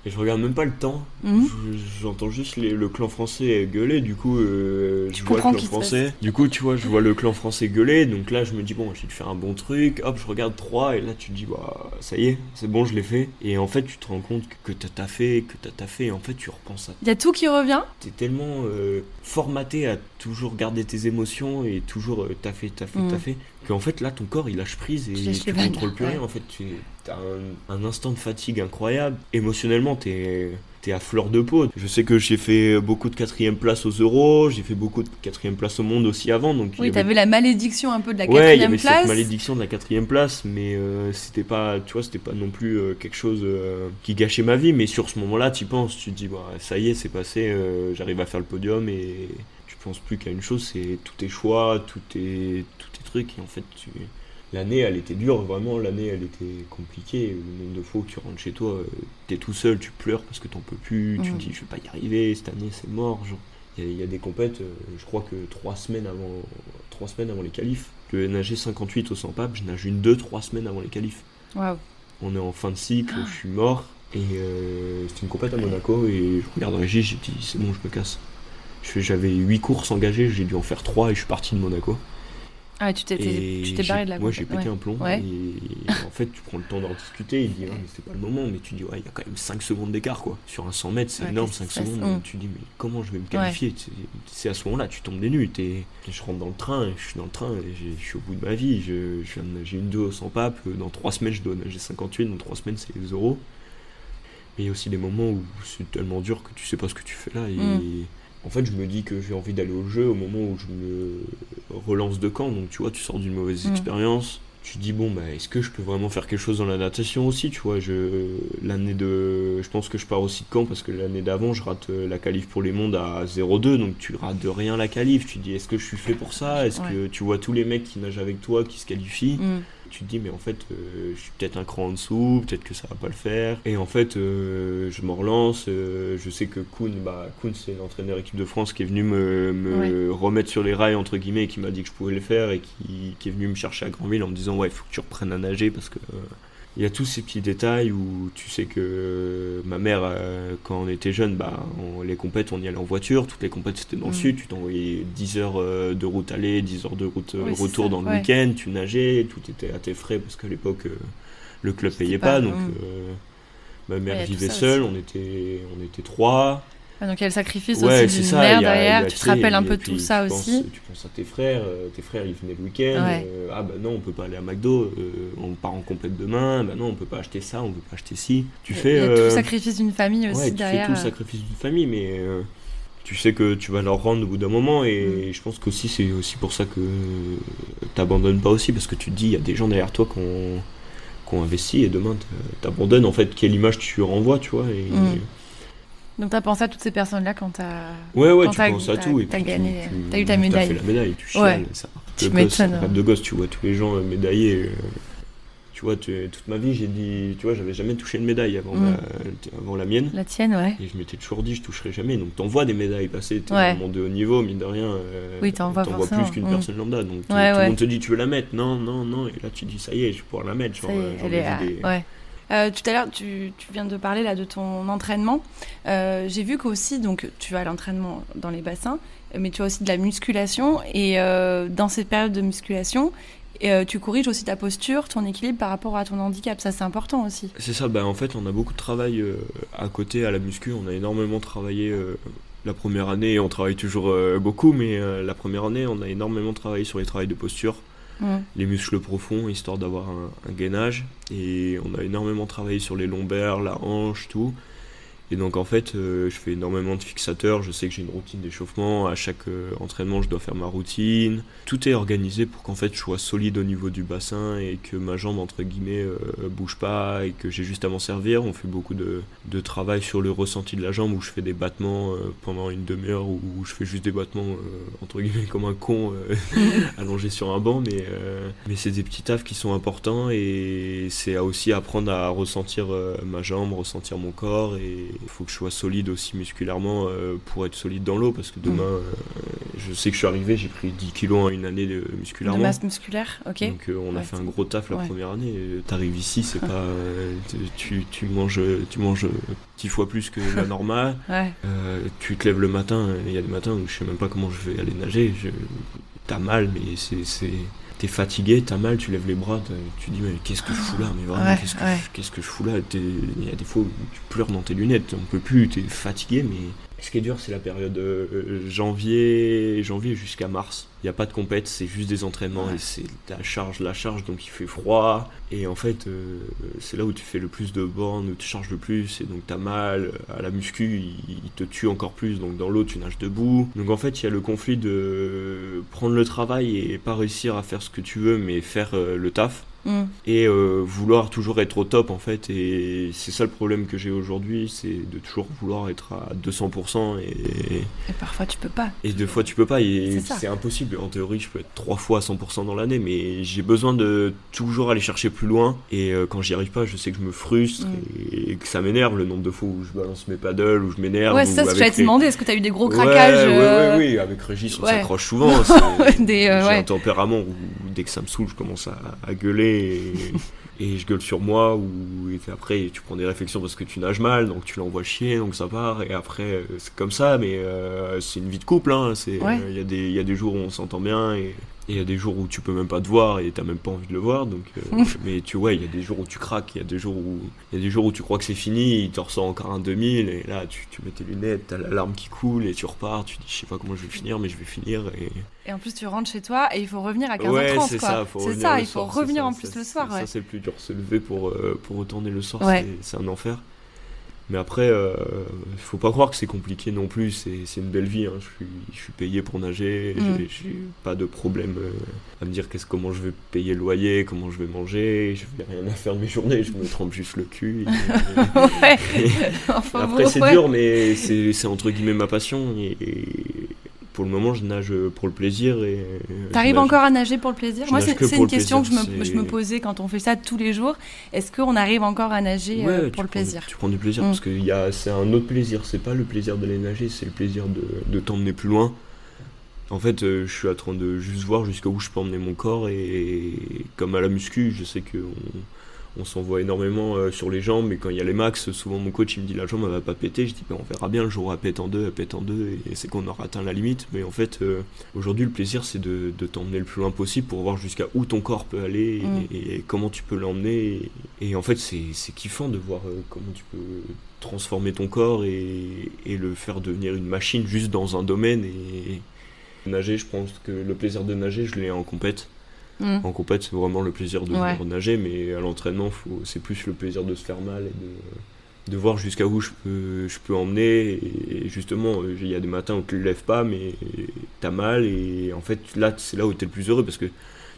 Et je regarde même pas le temps. Mhm. Je- J'entends juste les- le clan français gueuler. Du coup, euh, je vois le clan français. Du coup, tu vois, je vois le clan français gueuler. Donc là, je me dis, bon, j'ai dû faire un bon truc. Hop, je regarde 3. Et là, tu te dis, bah, ça y est, c'est bon, je l'ai fait. Et en fait, tu te rends compte que, t'as taffé, que t'as taffé. Et en fait, tu repenses à Il y a tout qui revient t'es tellement euh, formaté à toujours garder tes émotions et toujours euh, taffer, taffer, Mm. taffer, qu'en fait là ton corps il lâche prise et Tu contrôles plus rien. En fait, tu as un, un instant de fatigue incroyable. Émotionnellement, t'es es à fleur de peau. Je sais que j'ai fait beaucoup de quatrième place aux euros, j'ai fait beaucoup de quatrième place au monde aussi avant. Donc Oui, avait- t'avais la malédiction un peu de la Ouais, il y quatrième avait place. cette malédiction de la quatrième place, mais euh, c'était pas, tu vois, c'était pas non plus euh, quelque chose euh, qui gâchait ma vie. Mais sur ce moment-là, tu penses, tu te dis, bah, ça y est, c'est passé, euh, j'arrive à faire le podium et tu penses plus qu'à une chose, c'est tous tes choix, tous tes, tous tes trucs. Et en fait, tu... l'année, elle était dure, vraiment, l'année, elle était compliquée. Le nombre de fois où tu rentres chez toi, euh, t'es tout seul, tu pleures parce que t'en peux plus, tu te dis, je vais pas y arriver, cette année, c'est mort. Il y, a- il y a des compètes, euh, je crois que trois semaines avant, trois semaines avant les qualifs, je nager 58 au 100 pape, je nage une 2-3 semaines avant les qualifs. On est en fin de cycle, je suis mort, et euh, c'était une compète à Monaco, et je regarde Régis, j'ai dit, c'est bon, je me casse. J'avais 8 courses engagées, j'ai dû en faire 3 et je suis parti de Monaco. Ah, tu t'es Et tu t'es barré de la Moi j'ai pété ouais. un plomb. Ouais. Et en fait, tu prends le temps d'en discuter. Il dit, ah, mais c'est pas le moment. Mais tu dis, ouais, il y a quand même 5 secondes d'écart quoi. Sur un 100 mètres, c'est Ouais, énorme, qu'est-ce 5 qui se passe secondes. Tu dis, mais comment je vais me qualifier? C'est- à ce moment-là, tu tombes des nues. t'es- Je rentre dans le train, je suis dans le train, et j'ai- je suis au bout de ma vie. Je, je viens de nager une 2 au 100 pape. Dans 3 semaines, je dois nager 58. Dans 3 semaines, c'est les euros. Mais il y a aussi des moments où c'est tellement dur que tu sais pas ce que tu fais là. Et Hum. En fait, je me dis que j'ai envie d'aller au jeu au moment où je me relance de camp. Donc, tu vois, tu sors d'une mauvaise Mm. expérience. Tu dis, bon, bah, est-ce que je peux vraiment faire quelque chose dans la natation aussi Tu vois, je, l'année de. Je pense que je pars aussi de camp parce que l'année d'avant, je rate euh, la qualif pour les mondes à 0,2. Donc, tu rates de rien la qualif. Tu dis, est-ce que je suis fait pour ça? Est-ce que tu vois tous les mecs qui nagent avec toi qui se qualifient? Mm. Tu te dis mais en fait euh, je suis peut-être un cran en dessous, peut-être que ça va pas le faire. Et en fait euh, je me relance, euh, je sais que Kuhn, bah, Kuhn c'est l'entraîneur équipe de France qui est venu me, me remettre sur les rails entre guillemets et qui m'a dit que je pouvais le faire et qui, qui est venu me chercher à Granville en me disant ouais il faut que tu reprennes à nager parce que il y a tous ces petits détails où tu sais que euh, ma mère, euh, quand on était jeune, bah, on- les compètes, on y allait en voiture. Toutes les compètes, c'était dans le Mm. sud. Tu t'envoyais 10 heures euh, de route aller, 10 heures de route Oui, retour ça, dans le ouais. week-end. Tu nageais, tout était à tes frais parce qu'à l'époque, euh, le club payait pas- pas. donc, mm. ma mère vivait seule. aussi. On était, on était trois. Donc il y a le sacrifice Ouais, aussi d'une mère derrière. Tu te rappelles un peu de tout ça penses- aussi. tu penses à tes frères. euh, tes frères, ils venaient le week-end. Ouais. euh, ah bah non, on peut pas aller à McDo. euh, on part en complète demain. Bah non, on peut pas acheter ça. On peut pas acheter ci. Tu fais. tout le sacrifice d'une famille aussi Ouais, tu derrière. fais tout le sacrifice d'une famille, mais tu sais que tu vas leur rendre au bout d'un moment, et je pense qu'aussi c'est aussi pour ça que t'abandonnes pas aussi, parce que tu te dis, il y a des gens derrière toi qui ont, qui ont investi, et demain t'a- t'abandonnes, en fait, quelle image tu renvoies, tu vois. Et, Mm. Donc t'as pensé à toutes ces personnes-là quand t'as. Ouais, ouais, Quand tu penses à tout, tu- gagné, tu- t'as eu ta médaille. T'as fait la médaille, tu Ouais. chiales, ça. Tu De gosse, m'étonnes. rêve de gosse, tu vois tous les gens euh, médaillés. euh, tu vois, tu- toute ma vie, j'ai dit, tu vois, j'avais jamais touché une médaille avant, Mm. ma- avant la mienne. La tienne, ouais. Et je m'étais toujours dit, je toucherai jamais. Donc t'envoies des médailles passer, t'es Ouais. vraiment de haut niveau, mine de rien. euh, Oui, t'envoies forcément, plus qu'une mm. personne lambda. Donc tout- Ouais, tout ouais. le monde te dit, tu veux la mettre Non, non, non. Et là, tu dis, ça y est, je vais pouvoir la mettre. Genre, Ça y est, j'en elle ai est vu des- ouais. Euh, tout à l'heure, tu, viens de parler là de ton entraînement. Euh, J'ai vu qu'aussi, donc, tu as l'entraînement dans les bassins, mais tu as aussi de la musculation. Et euh, dans cette période de musculation, tu corriges aussi ta posture, ton équilibre par rapport à ton handicap. Ça, c'est important aussi. C'est ça, bah en fait, on a beaucoup de travail à côté, à la muscu. On a énormément travaillé la première année, on travaille toujours beaucoup, mais la première année, on a énormément travaillé sur les travails de posture. Les muscles profonds, histoire d'avoir un gainage. Et on a énormément travaillé sur les lombaires, la hanche, tout. Et donc en fait, euh, je fais énormément de fixateurs. Je sais que j'ai une routine d'échauffement. À chaque euh, entraînement, je dois faire ma routine. Tout est organisé pour qu'en fait, je sois solide au niveau du bassin et que ma jambe, entre guillemets, euh, bouge pas et que j'ai juste à m'en servir. On fait beaucoup de, de travail sur le ressenti de la jambe où je fais des battements pendant une demi-heure où je fais juste des battements, entre guillemets, comme un con. allongé sur un banc, mais, mais c'est des petits tafs qui sont importants et c'est aussi apprendre à ressentir ma jambe, ressentir mon corps et il faut que je sois solide aussi musculairement euh, pour être solide dans l'eau parce que demain euh, je sais que je suis arrivé, j'ai pris 10 kilos en une année de musculairement. De masse musculaire, ok. Donc euh, on a Ouais, fait un gros taf la ouais. première année. Euh, T'arrives ici, c'est pas, euh, tu, tu manges, tu manges 10 fois plus que la normale. Ouais. Euh, tu te lèves le matin, il y a des matins où je sais même pas comment je vais aller nager. Je... T'as mal, mais c'est... t'es fatigué, t'as mal, tu lèves les bras, tu dis mais qu'est-ce que je fous là Mais vraiment, Ouais, qu'est-ce, que ouais. je, qu'est-ce que je fous là Il y a des fois où tu pleures dans tes lunettes, on peut plus, t'es fatigué, mais ce qui est dur, c'est la période euh, janvier, janvier jusqu'à mars. Il n'y a pas de compète, c'est juste des entraînements Ouais. et c'est la charge, la charge, donc il fait froid. Et en fait, euh, c'est là où tu fais le plus de bornes, où tu charges le plus, et donc t'as mal. À la muscu, il, il te tue encore plus, donc dans l'eau, tu nages debout. Donc en fait, il y a le conflit de prendre le travail et pas réussir à faire ce que tu veux, mais faire euh, le taf Mm. et euh, vouloir toujours être au top en fait et c'est ça le problème que j'ai aujourd'hui c'est de toujours vouloir être à 200% et, Et parfois tu peux pas. et deux fois tu peux pas et C'est impossible en théorie je peux être trois fois à 100% dans l'année mais j'ai besoin de toujours aller chercher plus loin et euh, quand j'y arrive pas je sais que je me frustre Mm. et, que ça m'énerve le nombre de fois où je balance mes paddles où je m'énerve Ouais, ça, ce que j'allais te demander. Est-ce que t'as eu des gros craquages ouais, euh, ouais, oui, avec Régis, on s'accroche souvent. Des, euh, J'ai ouais. un tempérament où dès que ça me saoule, je commence à, à gueuler et, et je gueule sur moi. Ou et après, tu prends des réflexions parce que tu nages mal, donc tu l'envoies chier, donc ça part. Et après, euh, c'est comme ça, mais euh, c'est une vie de couple. hein, Ouais. Il y, a des- il y a des jours où on s'entend bien et il y a des jours où tu peux même pas te voir et t'as même pas envie de le voir. Donc, euh, mais tu vois, il y a des jours où tu craques, il y a des jours où il y a des jours où tu crois que c'est fini, il te ressort encore un 2000 et là tu, tu mets tes lunettes, t'as l'alarme qui coule et tu repars. Tu dis je sais pas comment je vais finir, mais je vais finir. Et Et en plus, tu rentres chez toi et il faut revenir à 15h30. ouais, c'est ça. C'est il faut soir, revenir ça, en ça, plus le soir. Ça, c'est plus dur, se lever pour euh, pour retourner le soir, Ouais. c'est un enfer. Mais après, euh, faut pas croire que c'est compliqué non plus. C'est une belle vie. hein. Je, suis, je suis payé pour nager. Mm. J'ai- pas de problème euh, à me dire qu'est-ce comment je vais payer le loyer, comment je vais manger. Je n'ai rien à faire de mes journées. Je me trempe juste le cul. et- Ouais. et- enfin, après, bon, c'est ouais. dur, mais c'est c'est entre guillemets ma passion. Et pour le moment, je nage pour le plaisir. et je T'arrives encore à nager pour le plaisir Je Moi, c'est que une question plaisir, que je me, c'est- je me posais quand on fait ça tous les jours. Est-ce qu'on arrive encore à nager euh, Ouais, pour le plaisir Tu prends du plaisir Mm. parce que y a- c'est un autre plaisir. C'est pas le plaisir d'aller nager, c'est le plaisir de, de t'emmener plus loin. En fait, euh, je suis en train de juste voir jusqu'où je peux emmener mon corps et, comme à la muscu, je sais qu'on on, s'envoie énormément euh, sur les jambes, mais quand il y a les max, souvent mon coach il me dit la jambe elle va pas péter. Je dis ben, on verra bien le jour où elle pète en deux, elle pète en deux et c'est qu'on aura atteint la limite. Mais en fait, euh, aujourd'hui, le plaisir c'est de, de t'emmener le plus loin possible pour voir jusqu'à où ton corps peut aller et, Mm. et comment tu peux l'emmener. Et, et en fait, c'est c'est kiffant de voir euh, comment tu peux transformer ton corps et, et le faire devenir une machine juste dans un domaine. Et nager, je pense que le plaisir de nager, je l'ai en compète. Mm. En compète, c'est vraiment le plaisir de Ouais. nager, mais à l'entraînement, faut- c'est plus le plaisir de se faire mal et de, de voir jusqu'à où je peux, je peux emmener. Et justement, il y a des matins où tu ne lèves pas, mais t'as mal. Et en fait, là, c'est là où tu es le plus heureux parce que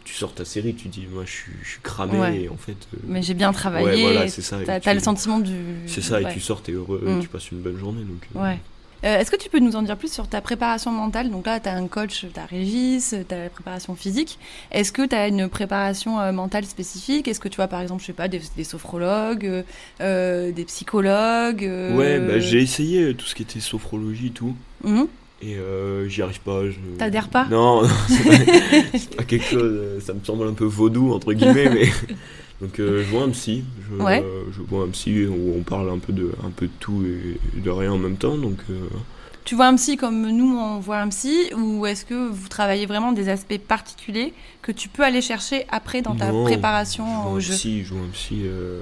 tu sors ta série, tu dis, moi, je suis, je suis cramé. Ouais. Et en fait, euh, Mais j'ai bien travaillé. ouais, voilà, c'est ça. et T'as tu- le sentiment du. C'est ça, et tu sors, t'es heureux, Mm. tu passes une bonne journée. Donc, euh, Ouais. Euh, Est-ce que tu peux nous en dire plus sur ta préparation mentale? Donc là, tu as un coach, tu as Régis, tu as la préparation physique. Est-ce que tu as une préparation euh, mentale spécifique? Est-ce que tu vois, par exemple, je sais pas, des, des sophrologues, euh, des psychologues Ouais, bah, j'ai essayé tout ce qui était sophrologie et tout. Mhm. Et euh, j'y arrive pas. je- T'adhères pas? Non, non, c'est pas, quelque chose. Ça me semble un peu vaudou, entre guillemets, mais. Donc euh, je vois un psy. Je, Ouais. je vois un psy où on parle un peu de, un peu de tout et de rien en même temps. Donc. euh, Tu vois un psy comme nous, on voit un psy Ou est-ce que vous travaillez vraiment des aspects particuliers que tu peux aller chercher après dans ta non, préparation je au un jeu? psy, je vois un psy. euh,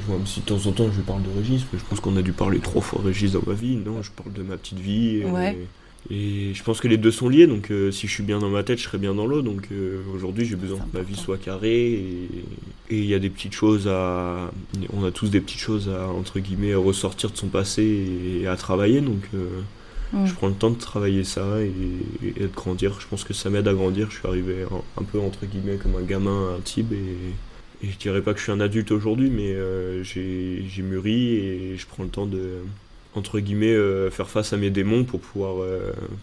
je vois un psy de temps en temps. Je lui parle de Régis, mais je pense qu'on a dû parler trois fois Régis dans ma vie. Non, je parle de ma petite vie. Ouais. Et je pense que les deux sont liés, donc euh, si je suis bien dans ma tête, je serai bien dans l'eau. Donc euh, aujourd'hui, j'ai besoin que ma vie soit carrée. Et et il y a des petites choses à. On a tous des petites choses à, entre guillemets, ressortir de son passé et à travailler. Donc euh, Mm. je prends le temps de travailler ça et, et de grandir. Je pense que ça m'aide à grandir. Je suis arrivé un, un peu, entre guillemets, comme un gamin à Tibes. Et, et je dirais pas que je suis un adulte aujourd'hui, mais j'ai mûri et je prends le temps de entre guillemets faire face à mes démons pour pouvoir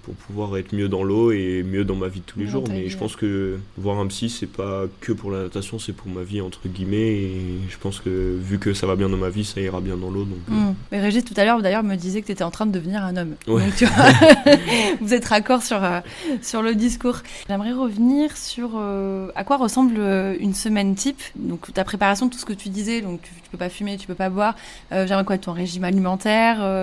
pour pouvoir être mieux dans l'eau et mieux dans ma vie de tous les jours. mais je pense que voir un psy c'est pas que pour la natation c'est pour ma vie entre guillemets. Et je pense que vu que ça va bien dans ma vie ça ira bien dans l'eau donc mmh. mais Régis tout à l'heure d'ailleurs me disait que tu étais en train de devenir un homme. Donc, tu vois, vous êtes raccord sur sur le discours. J'aimerais revenir sur à quoi ressemble une semaine type. Donc ta préparation tout ce que tu disais donc tu, tu peux pas fumer tu peux pas boire. J'aimerais quoi ton régime alimentaire euh,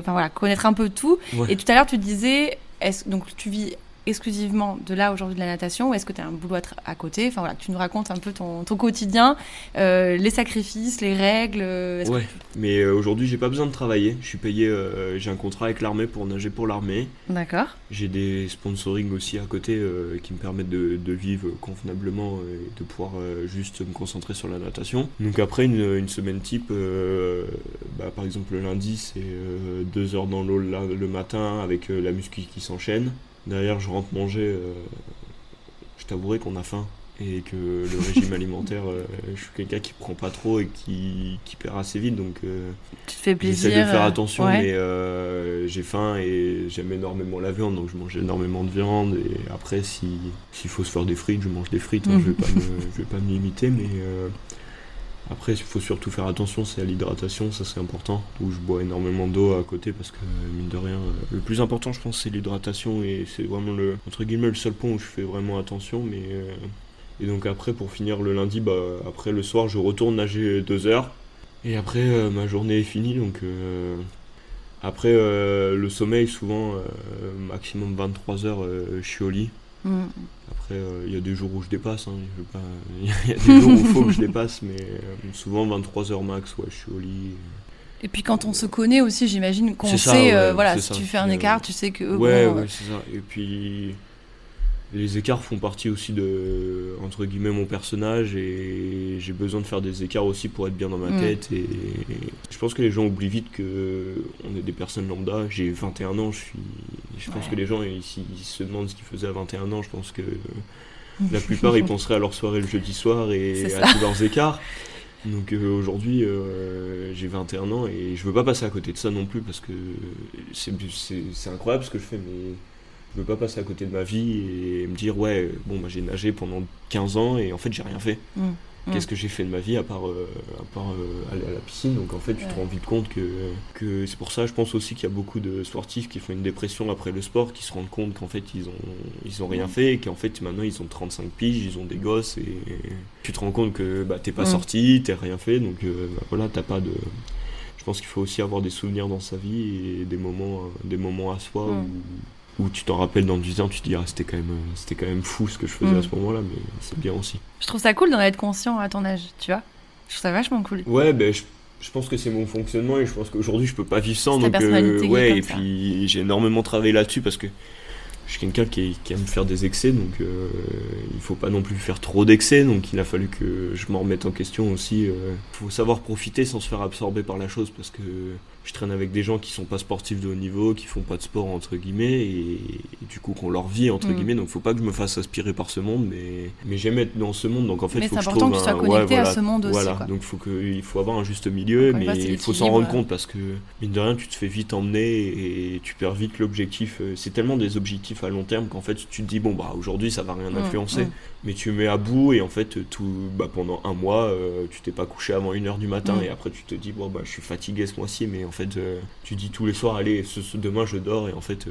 enfin voilà, connaître un peu tout. Et tout à l'heure, tu disais, est donc tu vis exclusivement de là aujourd'hui de la natation ou est-ce que tu as un boulot à, côté? Enfin voilà, tu nous racontes un peu ton, ton quotidien, euh, les sacrifices, les règles. Euh, ouais, mais euh, aujourd'hui j'ai pas besoin de travailler. Je suis payé, j'ai un contrat avec l'armée pour nager pour l'armée. D'accord. J'ai des sponsoring aussi à côté qui me permettent de, de, vivre convenablement et de pouvoir juste me concentrer sur la natation. Donc après une, une semaine type, bah, par exemple le lundi c'est deux heures dans l'eau le matin avec la muscu qui s'enchaîne. Derrière, je rentre manger. Euh, je t'avouerai qu'on a faim et que le régime alimentaire, euh, je suis quelqu'un qui prend pas trop et qui, qui perd assez vite. Donc, euh, tu te fais plaisir. J'essaie de faire attention, mais j'ai faim et j'aime énormément la viande, donc je mange énormément de viande. Et après, s'il faut se faire des frites, je mange des frites. Hein, je vais pas je vais pas me limiter, mais après, il faut surtout faire attention, c'est à l'hydratation, ça c'est important. Où je bois énormément d'eau à côté parce que, mine de rien, le plus important, je pense, c'est l'hydratation et c'est vraiment le, entre guillemets, le seul point où je fais vraiment attention. Mais, euh, Et donc, après, pour finir le lundi, bah, après le soir, je retourne nager deux heures. Et après, euh, ma journée est finie. Donc, euh, après, le sommeil, souvent, maximum 23 heures, je suis au lit. Mm. Après, il euh, y a des jours où je dépasse, hein, il y a des jours où il faut que je dépasse, mais euh, souvent 23 heures max, ouais, je suis au lit. Et puis quand on se connaît aussi, j'imagine qu'on sait, euh, voilà, si tu fais un écart, tu sais que. Ouais, ouais, c'est ça. Et puis les écarts font partie aussi de entre guillemets mon personnage et j'ai besoin de faire des écarts aussi pour être bien dans ma mm. tête et je pense que les gens oublient vite que on est des personnes lambda. J'ai 21 ans je suis je pense que les gens ils, se demandent ce qu'ils faisaient à 21 ans. Je pense que la plupart ils penseraient à leur soirée le jeudi soir et à tous leurs écarts. Donc euh, aujourd'hui euh, j'ai 21 ans et je veux pas passer à côté de ça non plus parce que c'est incroyable ce que je fais mais je veux pas passer à côté de ma vie et me dire ouais bon bah, j'ai nagé pendant 15 ans et en fait j'ai rien fait mmh. Mm. Qu'est-ce que j'ai fait de ma vie à part, euh, à part euh, aller à la piscine? Donc en fait, tu te rends vite compte que, que c'est pour ça, je pense aussi qu'il y a beaucoup de sportifs qui font une dépression après le sport, qui se rendent compte qu'en fait, ils ont, ils ont rien mm. fait et qu'en fait, maintenant, ils ont 35 piges, ils ont des gosses et tu te rends compte que bah, t'es pas mm. sorti, t'as rien fait, donc euh, bah, voilà, t'as pas de. Je pense qu'il faut aussi avoir des souvenirs dans sa vie et des moments, des moments à soi où où tu t'en rappelles dans 10 ans, tu te dis, ah, c'était quand, même, euh, c'était quand même fou ce que je faisais à mm. ce moment-là, mais c'est bien aussi. Je trouve ça cool d'en être conscient à ton âge, tu vois. Je trouve ça vachement cool. Ouais, ben, je, je pense que c'est mon fonctionnement et je pense qu'aujourd'hui, je peux pas vivre sans. Donc, euh, ouais, et puis j'ai énormément travaillé là-dessus parce que je suis quelqu'un qui, aime faire des excès, donc euh, il faut pas non plus faire trop d'excès, donc il a fallu que je m'en remette en question aussi. Il euh. faut savoir profiter sans se faire absorber par la chose, parce que je traîne avec des gens qui sont pas sportifs de haut niveau, qui font pas de sport entre guillemets, et, du coup qu'on leur vit entre mm. guillemets, donc faut pas que je me fasse aspirer par ce monde, mais, mais j'aime être dans ce monde, donc en fait il faut que je trouve que tu sois connecté à ce monde aussi. Voilà, donc faut que, il faut avoir un juste milieu, mais il faut s'en rendre compte parce que mine de rien tu te fais vite emmener et tu perds vite l'objectif. Euh, c'est tellement des objectifs à long terme qu'en fait tu te dis bon bah aujourd'hui ça va rien mm, influencer, mm. mais tu mets à bout et en fait tout bah, pendant un mois euh, tu t'es pas couché avant une heure du matin et après tu te dis bon bah je suis fatigué ce mois-ci, mais fait euh, tu dis tous les soirs allez ce, demain je dors et en fait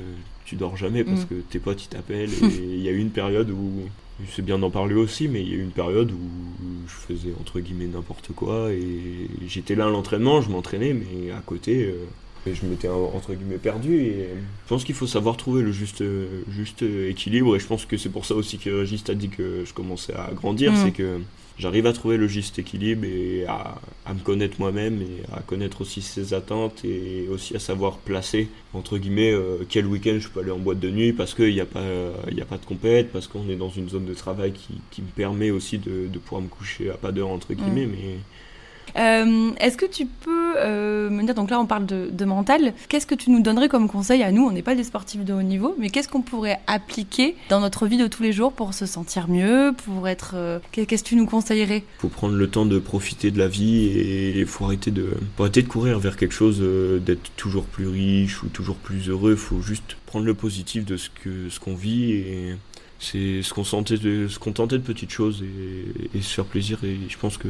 tu dors jamais parce que tes potes ils t'appellent et il y a eu une période où c'est bien d'en parler aussi, mais il y a eu une période où je faisais entre guillemets n'importe quoi et j'étais là à l'entraînement, je m'entraînais, mais à côté, euh, je m'étais entre guillemets perdu. Et je pense qu'il faut savoir trouver le juste, juste équilibre, et je pense que c'est pour ça aussi que Régis a dit que je commençais à grandir, mm. c'est que j'arrive à trouver le juste équilibre et à, me connaître moi-même et à connaître aussi ses attentes et aussi à savoir placer entre guillemets euh, quel week-end je peux aller en boîte de nuit parce qu'il n'y a pas il a pas de compète parce qu'on est dans une zone de travail qui, me permet aussi de, pouvoir me coucher à pas d'heure entre guillemets mm. mais Euh, Est-ce que tu peux euh, me dire, donc là on parle de, mental, qu'est-ce que tu nous donnerais comme conseil à nous? On n'est pas des sportifs de haut niveau, mais qu'est-ce qu'on pourrait appliquer dans notre vie de tous les jours pour se sentir mieux, pour être... euh, qu'est-ce que tu nous conseillerais? Faut prendre le temps de profiter de la vie et il faut arrêter de, arrêter de courir vers quelque chose, d'être toujours plus riche ou toujours plus heureux. faut juste prendre le positif de ce que ce qu'on vit et c'est se contenter de se contenter de petites choses et, et se faire plaisir. Et je pense que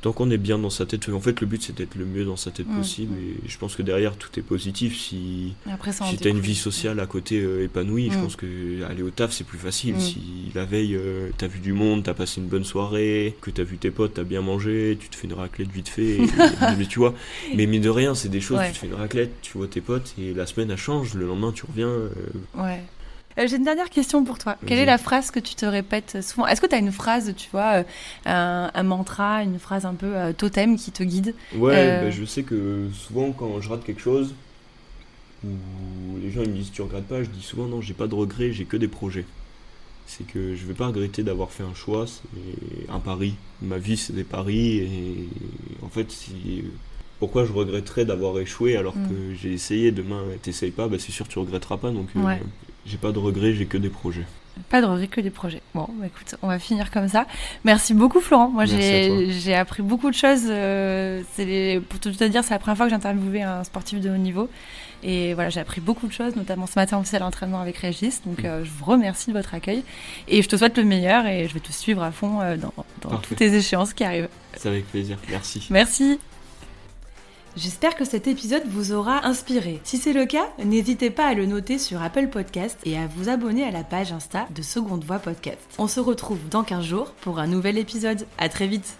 tant qu'on est bien dans sa tête, en fait, le but c'est d'être le mieux dans sa tête possible. Et je pense que derrière tout est positif. Si Après si t'as une vie sociale à côté euh, épanouie, je Mm. pense que aller au taf c'est plus facile. Mm. Si la veille euh, t'as vu du monde, t'as passé une bonne soirée, que t'as vu tes potes, t'as bien mangé, tu te fais une raclette vite fait. et- mais tu vois, mais mine de rien, c'est des choses. Ouais. Tu te fais une raclette, tu vois tes potes et la semaine elle change. Le lendemain tu reviens. euh, Ouais. Euh, J'ai une dernière question pour toi. Quelle est la phrase que tu te répètes souvent? Est-ce que tu as une phrase, tu vois, euh, un, un mantra, une phrase un peu euh, totem qui te guide? Ouais, bah, je sais que souvent quand je rate quelque chose, ou les gens ils me disent tu regrettes pas, je dis souvent non, j'ai pas de regrets, j'ai que des projets. C'est que je vais pas regretter d'avoir fait un choix, c'est un pari. Ma vie c'est des paris et en fait si pourquoi je regretterais d'avoir échoué alors Mm. que j'ai essayé demain t'essayes pas, bah c'est sûr tu regretteras pas donc euh. J'ai pas de regrets, j'ai que des projets. Pas de regrets que des projets. Bon, bah, écoute, on va finir comme ça. Merci beaucoup, Florent. Moi, j'ai appris beaucoup de choses. euh, les- pour tout te dire, c'est la première fois que j'ai interviewé un sportif de haut niveau. Et voilà, j'ai appris beaucoup de choses, notamment ce matin aussi à l'entraînement avec Régis. Donc, Mm. euh, je vous remercie de votre accueil. Et je te souhaite le meilleur et je vais te suivre à fond euh, dans, dans toutes tes échéances qui arrivent. C'est avec plaisir, merci. Merci. J'espère que cet épisode vous aura inspiré. Si c'est le cas, n'hésitez pas à le noter sur Apple Podcast et à vous abonner à la page Insta de Seconde Voix Podcast. On se retrouve dans 15 jours pour un nouvel épisode. À très vite.